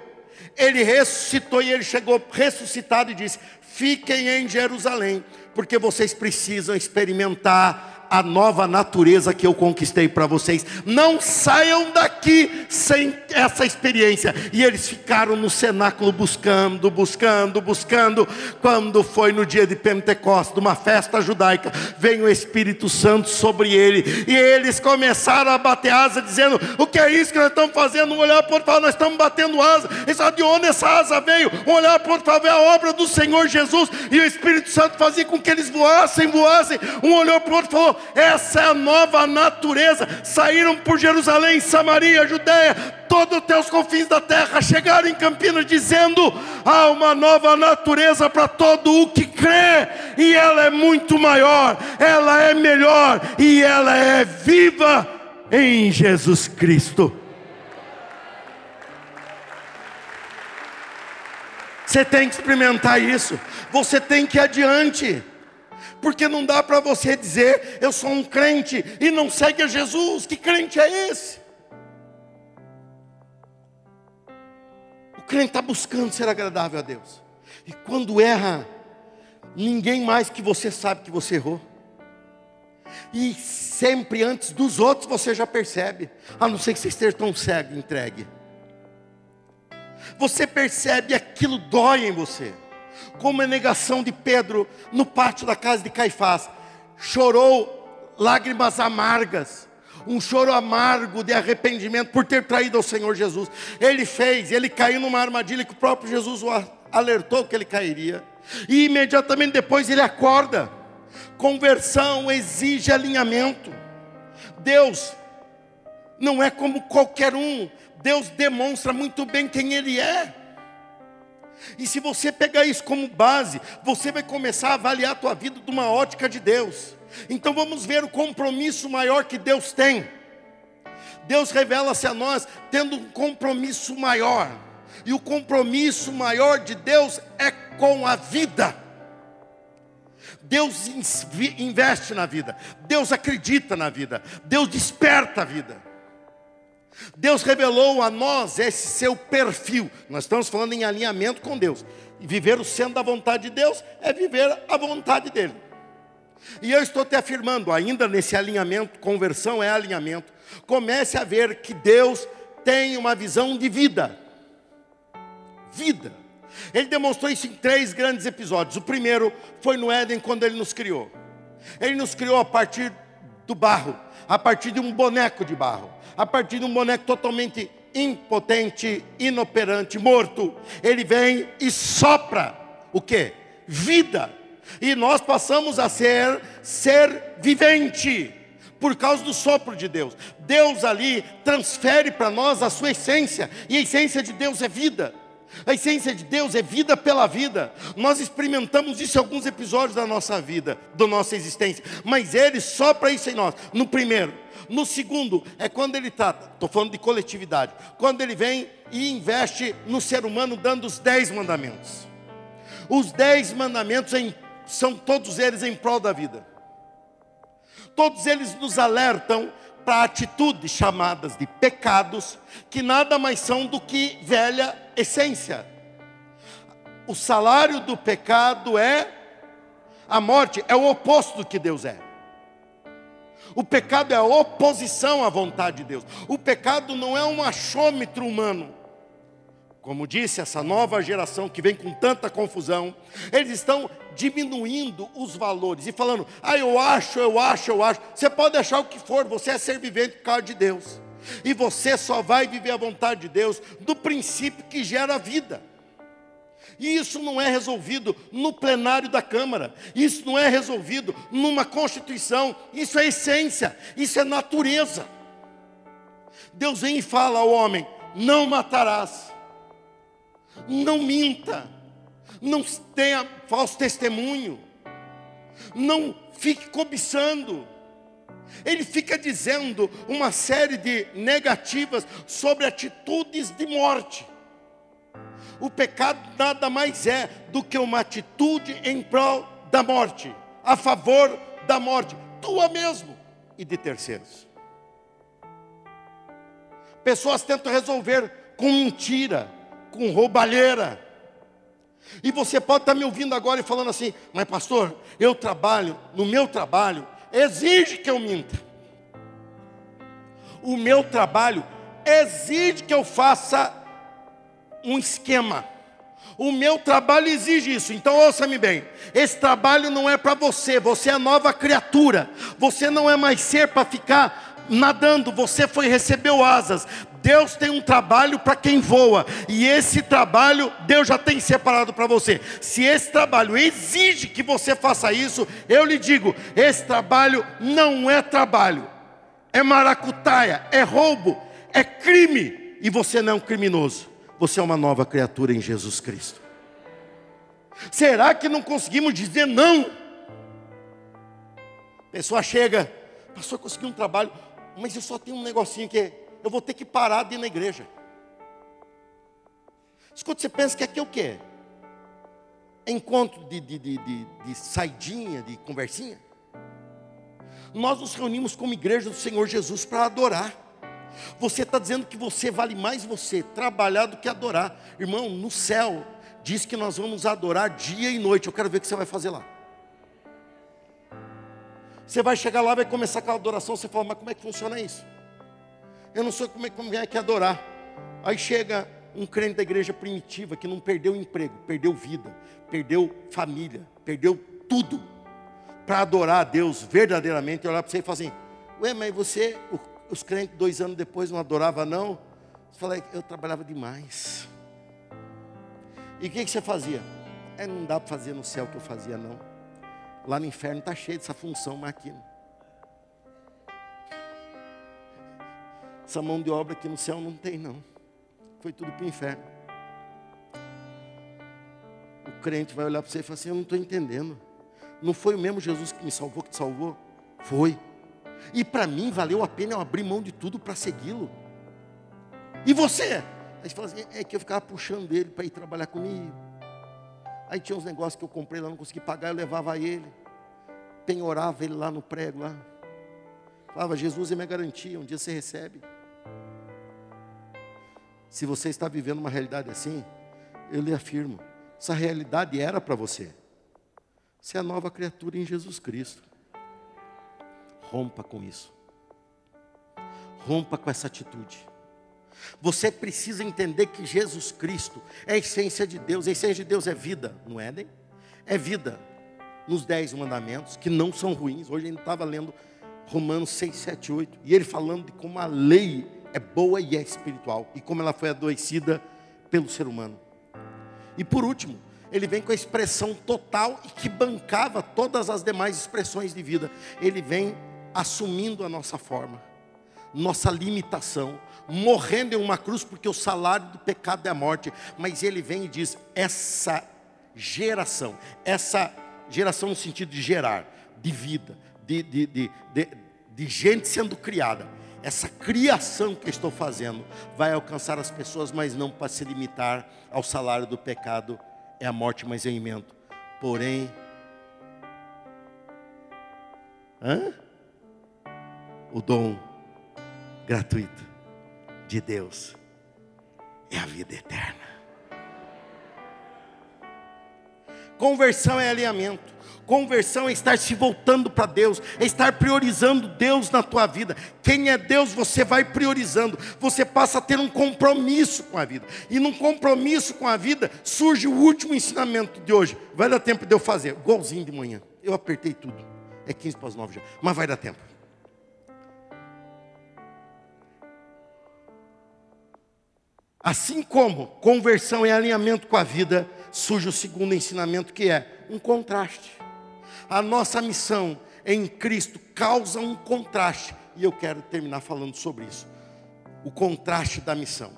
ele ressuscitou e ele chegou ressuscitado e disse: Fiquem em Jerusalém, porque vocês precisam experimentar a nova natureza que eu conquistei para vocês. Não saiam daqui sem essa experiência. E eles ficaram no cenáculo buscando, buscando, buscando. Quando foi no dia de Pentecostes, uma festa judaica, veio o Espírito Santo sobre ele. E eles começaram a bater asa, dizendo: O que é isso que nós estamos fazendo? Um olhar outro falar: Nós estamos batendo asa. Eles De onde essa asa veio? Um olhar outro falar: É a obra do Senhor Jesus. E o Espírito Santo fazia com que eles voassem, voassem. Um olhou e essa é a nova natureza. Saíram por Jerusalém, Samaria, Judéia, todos os teus confins da terra, chegaram em Campinas dizendo: há uma nova natureza para todo o que crê, e ela é muito maior, ela é melhor e ela é viva em Jesus Cristo. Você tem que experimentar isso, você tem que ir adiante. Porque não dá para você dizer, eu sou um crente e não segue a Jesus. Que crente é esse? O crente está buscando ser agradável a Deus. E quando erra, ninguém mais que você sabe que você errou. E sempre antes dos outros você já percebe, a não ser que você esteja tão cego, entregue. Você percebe aquilo dói em você, como a negação de Pedro no pátio da casa de Caifás, chorou lágrimas amargas, um choro amargo de arrependimento por ter traído ao Senhor Jesus. Ele fez, ele caiu numa armadilha que o próprio Jesus o alertou que ele cairia, e imediatamente depois ele acorda. Conversão exige alinhamento. Deus não é como qualquer um. Deus demonstra muito bem quem Ele é. E se você pegar isso como base, você vai começar a avaliar a tua vida de uma ótica de Deus. Então vamos ver o compromisso maior que Deus tem. Deus revela-se a nós tendo um compromisso maior. E o compromisso maior de Deus é com a vida. Deus investe na vida, Deus acredita na vida, Deus desperta a vida. Deus revelou a nós esse seu perfil. Nós estamos falando em alinhamento com Deus. Viver o centro da vontade de Deus é viver a vontade dele. E eu estou te afirmando, ainda nesse alinhamento, conversão é alinhamento. Comece a ver que Deus tem uma visão de vida. Vida. Ele demonstrou isso em três grandes episódios. O primeiro foi no Éden, quando ele nos criou. Ele nos criou a partir do barro, a partir de um boneco de barro, a partir de um boneco totalmente impotente, inoperante, morto. Ele vem e sopra o que? Vida. E nós passamos a ser ser vivente por causa do sopro de Deus. Deus ali transfere para nós a sua essência, e a essência de Deus é vida. A essência de Deus é vida pela vida. Nós experimentamos isso em alguns episódios da nossa vida, da nossa existência. Mas Ele sopra isso em nós. No primeiro. No segundo, é quando Ele está, estou falando de coletividade, quando Ele vem e investe no ser humano, dando os dez mandamentos. Os dez mandamentos são todos eles em prol da vida. Todos eles nos alertam para atitudes chamadas de pecados, que nada mais são do que velha essência. O salário do pecado é a morte, é o oposto do que Deus é. O pecado é a oposição à vontade de Deus. O pecado não é um achômetro humano. Como disse essa nova geração que vem com tanta confusão, eles estão diminuindo os valores e falando: "Ah, eu acho, eu acho, eu acho". Você pode achar o que for, você é ser vivente por causa de Deus. E você só vai viver a vontade de Deus do princípio que gera vida. E isso não é resolvido no plenário da Câmara, isso não é resolvido numa Constituição, isso é essência, isso é natureza. Deus vem e fala ao homem: não matarás, não minta, não tenha falso testemunho, não fique cobiçando. Ele fica dizendo uma série de negativas sobre atitudes de morte. O pecado nada mais é do que uma atitude em prol da morte, a favor da morte, tua mesmo e de terceiros. Pessoas tentam resolver com mentira, com roubalheira. E você pode estar me ouvindo agora e falando assim, mas pastor, eu trabalho, no meu trabalho, exige que eu minta. O meu trabalho exige que eu faça um esquema. O meu trabalho exige isso. Então ouça-me bem. Esse trabalho não é para você. Você é nova criatura. Você não é mais ser para ficar nadando. Você foi recebeu asas. Deus tem um trabalho para quem voa, e esse trabalho Deus já tem separado para você. Se esse trabalho exige que você faça isso, eu lhe digo: esse trabalho não é trabalho, é maracutaia, é roubo, é crime, e você não é um criminoso, você é uma nova criatura em Jesus Cristo. Será que não conseguimos dizer não? A pessoa chega, pastor, consegui um trabalho, mas eu só tenho um negocinho que eu vou ter que parar de ir na igreja. Escuta, você pensa que aqui é o quê? encontro de, de, de, de, de saidinha, de conversinha. Nós nos reunimos como igreja do Senhor Jesus para adorar. Você está dizendo que você vale mais você trabalhar do que adorar. Irmão, no céu, diz que nós vamos adorar dia e noite. Eu quero ver o que você vai fazer lá. Você vai chegar lá, vai começar aquela adoração. Você fala, mas como é que funciona isso? Eu não sei como é, como é que é adorar. Aí chega um crente da igreja primitiva que não perdeu emprego, perdeu vida, perdeu família, perdeu tudo para adorar a Deus verdadeiramente e olhar para você e falar assim: Ué, mas você, os crentes dois anos depois não adorava não? Você fala, eu trabalhava demais. E o que, que você fazia? É, não dá para fazer no céu o que eu fazia não. Lá no inferno está cheio dessa função, não. Essa mão de obra aqui no céu não tem não foi tudo para o inferno. O crente vai olhar para você e falar assim: Eu não estou entendendo. Não foi o mesmo Jesus que me salvou que te salvou? Foi. E para mim valeu a pena eu abrir mão de tudo para segui-lo. E você? Aí você fala assim: É que eu ficava puxando ele para ir trabalhar comigo. Aí tinha uns negócios que eu comprei lá, não consegui pagar, eu levava ele. Penhorava ele lá no prego lá. Falava, Jesus é minha garantia, um dia você recebe. Se você está vivendo uma realidade assim, eu lhe afirmo, essa realidade era para você. Você é a nova criatura em Jesus Cristo. Rompa com isso. Rompa com essa atitude. Você precisa entender que Jesus Cristo é a essência de Deus. A essência de Deus é vida no Éden, é vida nos dez mandamentos, que não são ruins. Hoje a gente estava lendo Romanos 6, 7, 8, e ele falando de como a lei é boa e é espiritual, e como ela foi adoecida pelo ser humano. E por último, ele vem com a expressão total e que bancava todas as demais expressões de vida. Ele vem assumindo a nossa forma, nossa limitação, morrendo em uma cruz, porque o salário do pecado é a morte. Mas ele vem e diz: essa geração, essa geração no sentido de gerar, de vida, de, de, de, de, gente sendo criada essa criação que estou fazendo vai alcançar as pessoas, mas não para se limitar ao salário do pecado, é a morte, mas é emento. Porém, hã? O dom gratuito de Deus é a vida eterna. Conversão é alinhamento. Conversão é estar se voltando para Deus, é estar priorizando Deus na tua vida. Quem é Deus, você vai priorizando. Você passa a ter um compromisso com a vida. E num compromisso com a vida surge o último ensinamento de hoje. Vai dar tempo de eu fazer, igualzinho de manhã. Eu apertei tudo. É 15 para as 9 já, mas vai dar tempo. Assim como conversão é alinhamento com a vida, surge o segundo ensinamento que é um contraste. A nossa missão em Cristo causa um contraste, e eu quero terminar falando sobre isso. O contraste da missão.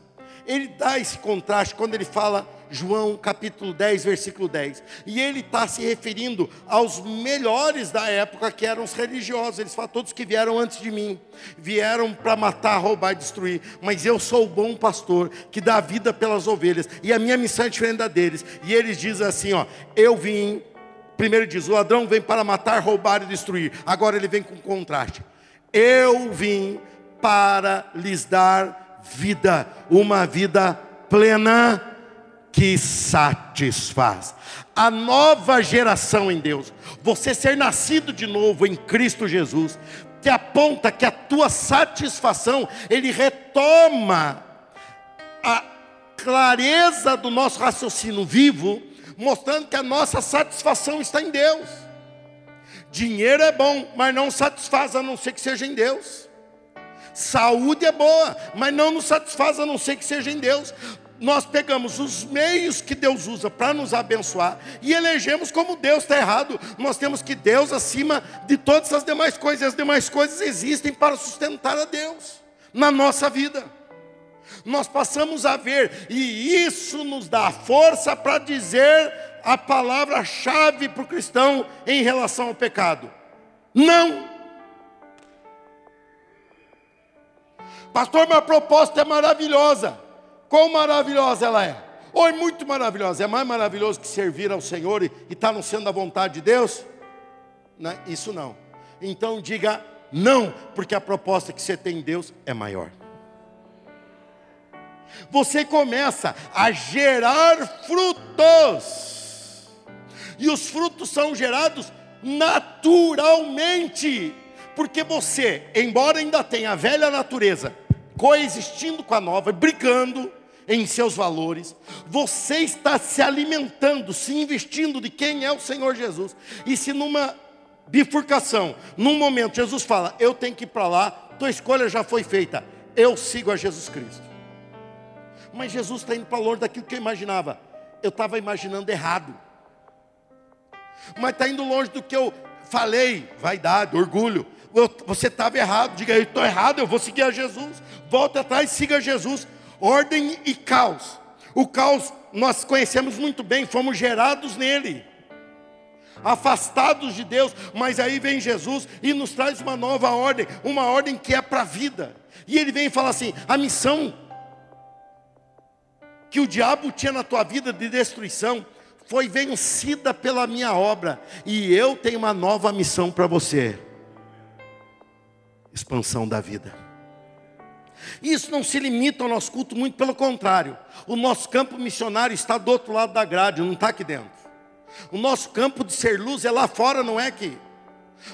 Ele dá esse contraste quando ele fala João capítulo 10, versículo 10. E ele está se referindo aos melhores da época, que eram os religiosos. Eles falam, todos que vieram antes de mim, vieram para matar, roubar e destruir. Mas eu sou o bom pastor, que dá vida pelas ovelhas. E a minha missão é diferente da deles. E eles dizem assim: ó, eu vim Primeiro diz: o ladrão vem para matar, roubar e destruir. Agora ele vem com contraste. Eu vim para lhes dar vida, uma vida plena que satisfaz. A nova geração em Deus, você ser nascido de novo em Cristo Jesus, que aponta que a tua satisfação, ele retoma a clareza do nosso raciocínio vivo mostrando que a nossa satisfação está em Deus. Dinheiro é bom, mas não satisfaz a não ser que seja em Deus. Saúde é boa, mas não nos satisfaz a não ser que seja em Deus. Nós pegamos os meios que Deus usa para nos abençoar e elegemos como Deus está errado. Nós temos que Deus acima de todas as demais coisas, e as demais coisas existem para sustentar a Deus na nossa vida nós passamos a ver, e isso nos dá força para dizer a palavra-chave para o cristão em relação ao pecado: não. Pastor, minha proposta é maravilhosa. Quão maravilhosa ela é? É muito maravilhosa? É mais maravilhoso que servir ao Senhor e estar no centro da vontade de Deus? Não, isso não. Então diga não, porque a proposta que você tem em Deus é maior. Você começa a gerar frutos. E os frutos são gerados naturalmente. Porque você, embora ainda tenha a velha natureza coexistindo com a nova, brigando em seus valores, você está se alimentando, se investindo de quem é o Senhor Jesus. E se numa bifurcação, num momento Jesus fala, eu tenho que ir para lá, tua escolha já foi feita, eu sigo a Jesus Cristo. Mas Jesus está indo para longe daquilo que eu imaginava. Eu estava imaginando errado. Mas está indo longe do que eu falei, vaidade, orgulho. Você estava errado, diga aí, estou errado, eu vou seguir a Jesus. Volte atrás, siga Jesus. Ordem e caos. O caos nós conhecemos muito bem, fomos gerados nele. Afastados de Deus, mas aí vem Jesus e nos traz uma nova ordem, uma ordem que é para a vida. E ele vem e fala assim: a missão que o diabo tinha na tua vida de destruição foi vencida pela minha obra, e eu tenho uma nova missão para você expansão da vida. Isso não se limita ao nosso culto, muito pelo contrário. O nosso campo missionário está do outro lado da grade, não está aqui dentro. O nosso campo de ser luz é lá fora, não é aqui.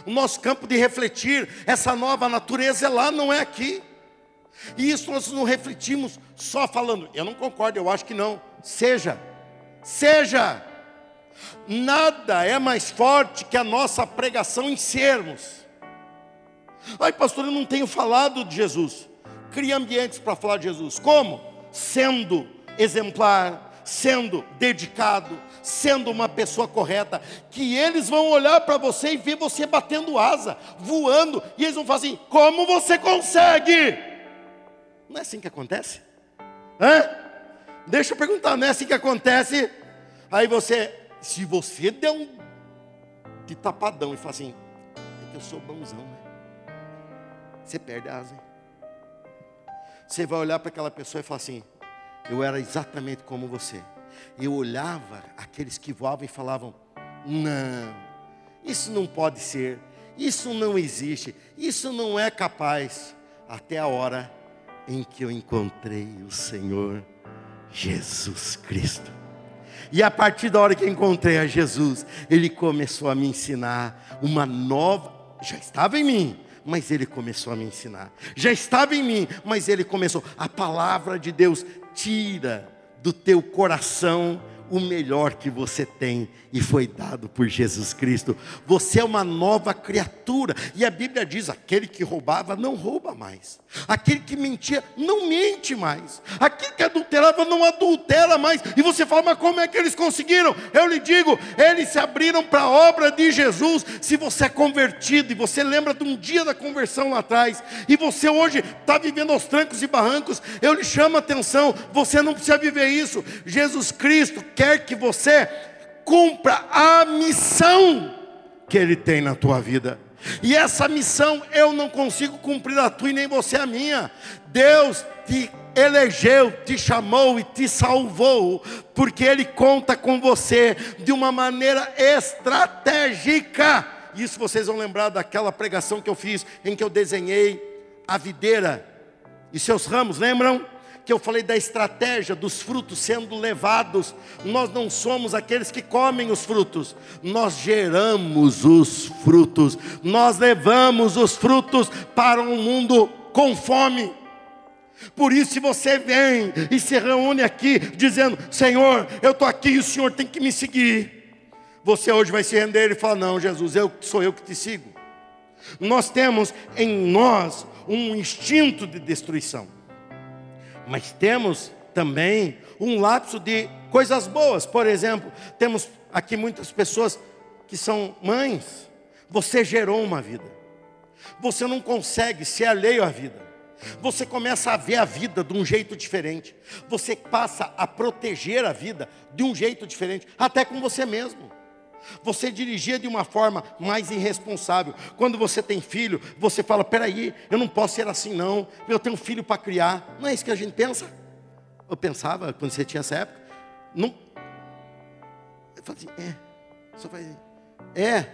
O nosso campo de refletir essa nova natureza é lá, não é aqui. E isso nós não refletimos só falando, eu não concordo, eu acho que não. Seja, seja. Nada é mais forte que a nossa pregação em sermos. Ai, pastor, eu não tenho falado de Jesus. Cria ambientes para falar de Jesus. Como? Sendo exemplar, sendo dedicado, sendo uma pessoa correta, que eles vão olhar para você e ver você batendo asa, voando, e eles vão falar assim: como você consegue? Não é assim que acontece? Hã? Deixa eu perguntar, não é assim que acontece? Aí você, se você der um de tapadão e falar assim, é que eu sou bonzão? Você perde a asa. Você vai olhar para aquela pessoa e falar assim: Eu era exatamente como você. Eu olhava aqueles que voavam e falavam: Não, isso não pode ser, isso não existe, isso não é capaz. Até a hora em que eu encontrei o Senhor Jesus Cristo. E a partir da hora que encontrei a Jesus, Ele começou a me ensinar uma nova, já estava em mim, mas ele começou a me ensinar. Já estava em mim, mas ele começou. A palavra de Deus tira do teu coração o melhor que você tem e foi dado por Jesus Cristo. Você é uma nova criatura. E a Bíblia diz: aquele que roubava não rouba mais. Aquele que mentia não mente mais. Aquele que adulterava não adultera mais. E você fala, mas como é que eles conseguiram? Eu lhe digo, eles se abriram para a obra de Jesus. Se você é convertido e você lembra de um dia da conversão lá atrás, e você hoje está vivendo aos trancos e barrancos, eu lhe chamo a atenção, você não precisa viver isso. Jesus Cristo quer que você cumpra a missão que Ele tem na tua vida. E essa missão eu não consigo cumprir a tua e nem você a minha. Deus te elegeu, te chamou e te salvou, porque Ele conta com você de uma maneira estratégica. Isso vocês vão lembrar daquela pregação que eu fiz, em que eu desenhei a videira e seus ramos, lembram? Que eu falei da estratégia dos frutos sendo levados. Nós não somos aqueles que comem os frutos, nós geramos os frutos, nós levamos os frutos para um mundo com fome. Por isso, se você vem e se reúne aqui dizendo: Senhor, eu estou aqui e o Senhor tem que me seguir. Você hoje vai se render e falar: Não, Jesus, eu sou eu que te sigo. Nós temos em nós um instinto de destruição mas temos também um lapso de coisas boas. Por exemplo, temos aqui muitas pessoas que são mães. Você gerou uma vida. Você não consegue ser alheio à vida. Você começa a ver a vida de um jeito diferente. Você passa a proteger a vida de um jeito diferente, até com você mesmo. Você dirigia de uma forma mais irresponsável. Quando você tem filho, você fala: peraí, eu não posso ser assim, não. Eu tenho filho para criar. Não é isso que a gente pensa? Eu pensava quando você tinha essa época. Não. Eu falo assim, é. Só faz assim. É.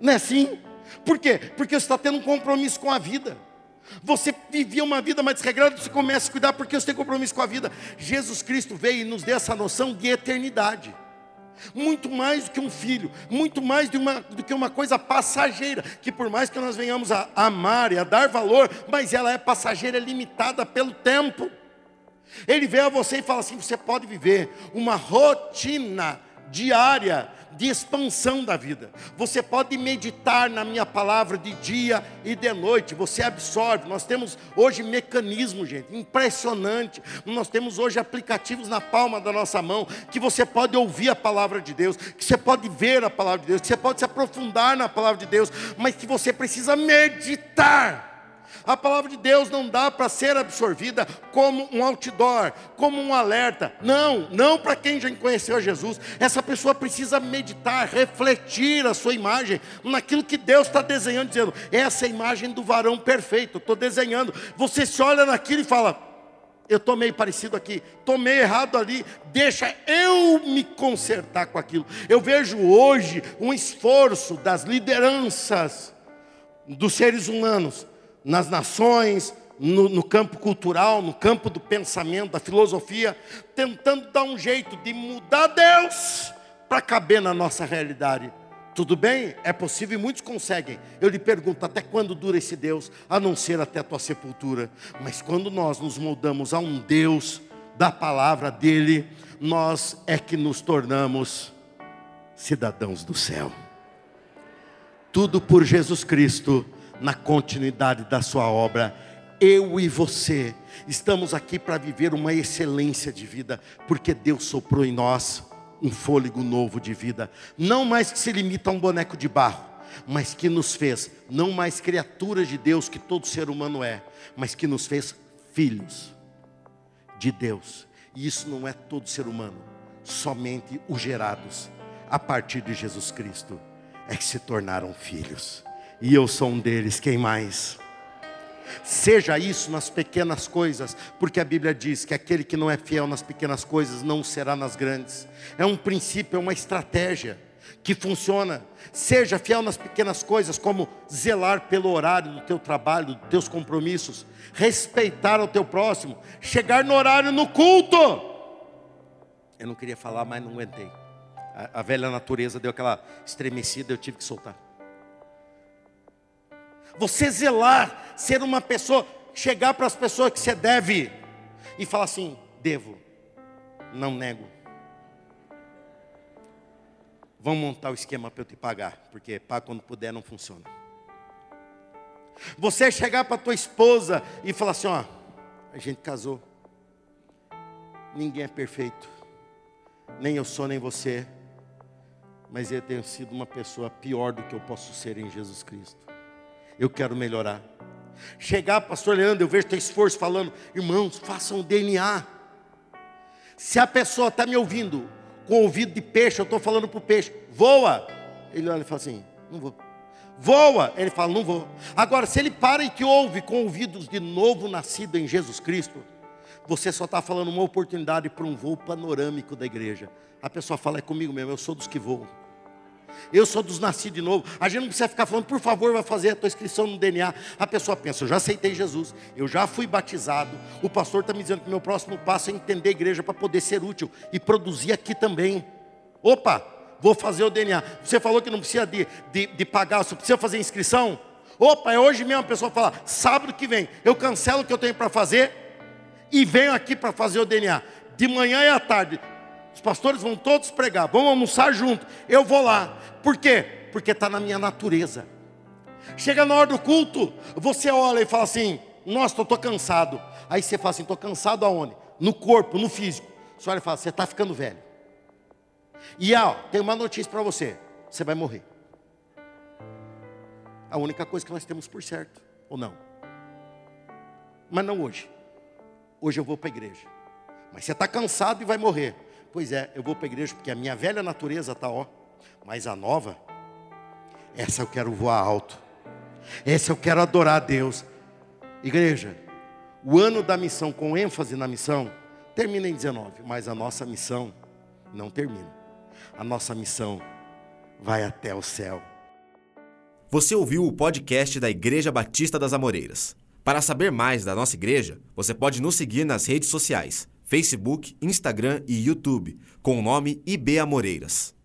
Não é assim? Por quê? Porque você está tendo um compromisso com a vida. Você vivia uma vida mais desregrada, você começa a cuidar porque você tem compromisso com a vida. Jesus Cristo veio e nos deu essa noção de eternidade. Muito mais do que um filho, muito mais uma, do que uma coisa passageira, que por mais que nós venhamos a amar e a dar valor, mas ela é passageira, é limitada pelo tempo. Ele vê a você e fala assim: você pode viver uma rotina diária de expansão da vida. Você pode meditar na minha palavra de dia e de noite, você absorve. Nós temos hoje mecanismos, gente, impressionante. Nós temos hoje aplicativos na palma da nossa mão que você pode ouvir a palavra de Deus, que você pode ver a palavra de Deus, que você pode se aprofundar na palavra de Deus, mas que você precisa meditar. A palavra de Deus não dá para ser absorvida como um outdoor, como um alerta. Não, não para quem já conheceu Jesus. Essa pessoa precisa meditar, refletir a sua imagem naquilo que Deus está desenhando, dizendo: essa é a imagem do varão perfeito. Estou desenhando. Você se olha naquilo e fala: eu estou meio parecido aqui, estou meio errado ali, deixa eu me consertar com aquilo. Eu vejo hoje um esforço das lideranças dos seres humanos nas nações, no, no, campo cultural, no campo do pensamento, da filosofia, tentando dar um jeito de mudar Deus para caber na nossa realidade. Tudo bem? É possível e muitos conseguem. Eu lhe pergunto, até quando dura esse Deus? A não ser até a tua sepultura. Mas quando nós nos moldamos a um Deus da palavra dele, nós é que nos tornamos cidadãos do céu. Tudo por Jesus Cristo na continuidade da sua obra. Eu e você estamos aqui para viver uma excelência de vida, porque Deus soprou em nós um fôlego novo de vida, não mais que se limita a um boneco de barro, mas que nos fez não mais criaturas de Deus que todo ser humano é, mas que nos fez filhos de Deus. E isso não é todo ser humano, somente os gerados a partir de Jesus Cristo é que se tornaram filhos e eu sou um deles, quem mais? Seja isso nas pequenas coisas, porque a Bíblia diz que aquele que não é fiel nas pequenas coisas não será nas grandes. É um princípio, é uma estratégia que funciona. Seja fiel nas pequenas coisas, como zelar pelo horário do teu trabalho, dos teus compromissos, respeitar o teu próximo, chegar no horário no culto. Eu não queria falar, mas não aguentei. A, a velha natureza deu aquela estremecida, eu tive que soltar. Você zelar, ser uma pessoa, chegar para as pessoas que você deve e falar assim: devo, não nego. Vamos montar o esquema para eu te pagar, porque pagar quando puder não funciona. Você chegar para tua esposa e falar assim: ó, a gente casou, ninguém é perfeito, nem eu sou, nem você, mas eu tenho sido uma pessoa pior do que eu posso ser em Jesus Cristo eu quero melhorar. Chegar, pastor Leandro, eu vejo teu esforço falando, irmãos, façam DNA. Se a pessoa está me ouvindo com ouvido de peixe, eu estou falando para o peixe, voa. Ele olha e fala assim, não vou. Voa, ele fala, não vou. Agora, se ele para e te ouve com ouvidos de novo nascido em Jesus Cristo, você só está falando uma oportunidade para um voo panorâmico da igreja. A pessoa fala, é comigo mesmo, eu sou dos que voam. Eu sou dos nascidos de novo. A gente não precisa ficar falando, por favor, vai fazer a tua inscrição no DNA. A pessoa pensa, eu já aceitei Jesus, eu já fui batizado. O pastor está me dizendo que meu próximo passo é entender a igreja para poder ser útil e produzir aqui também. Opa, vou fazer o DNA. Você falou que não precisa de, de, de pagar, só precisa fazer inscrição. Opa, é hoje mesmo a pessoa fala, sábado que vem, eu cancelo o que eu tenho para fazer e venho aqui para fazer o DNA. De manhã e à tarde. Os pastores vão todos pregar, vamos almoçar junto. Eu vou lá. Por quê? Porque está na minha natureza. Chega na hora do culto, você olha e fala assim: Nossa, estou cansado. Aí você fala assim: Estou cansado aonde? No corpo, no físico. Você olha e fala: Você está ficando velho. E ó, tem uma notícia para você: Você vai morrer. A única coisa que nós temos por certo, ou não? Mas não hoje. Hoje eu vou para a igreja. Mas você está cansado e vai morrer. Pois é, eu vou para a igreja porque a minha velha natureza está ó, mas a nova, essa eu quero voar alto. Essa eu quero adorar a Deus. Igreja, o ano da missão com ênfase na missão termina em 19, mas a nossa missão não termina. A nossa missão vai até o céu. Você ouviu o podcast da Igreja Batista das Amoreiras. Para saber mais da nossa igreja, você pode nos seguir nas redes sociais: Facebook, Instagram e YouTube, com o nome IB Amoreiras.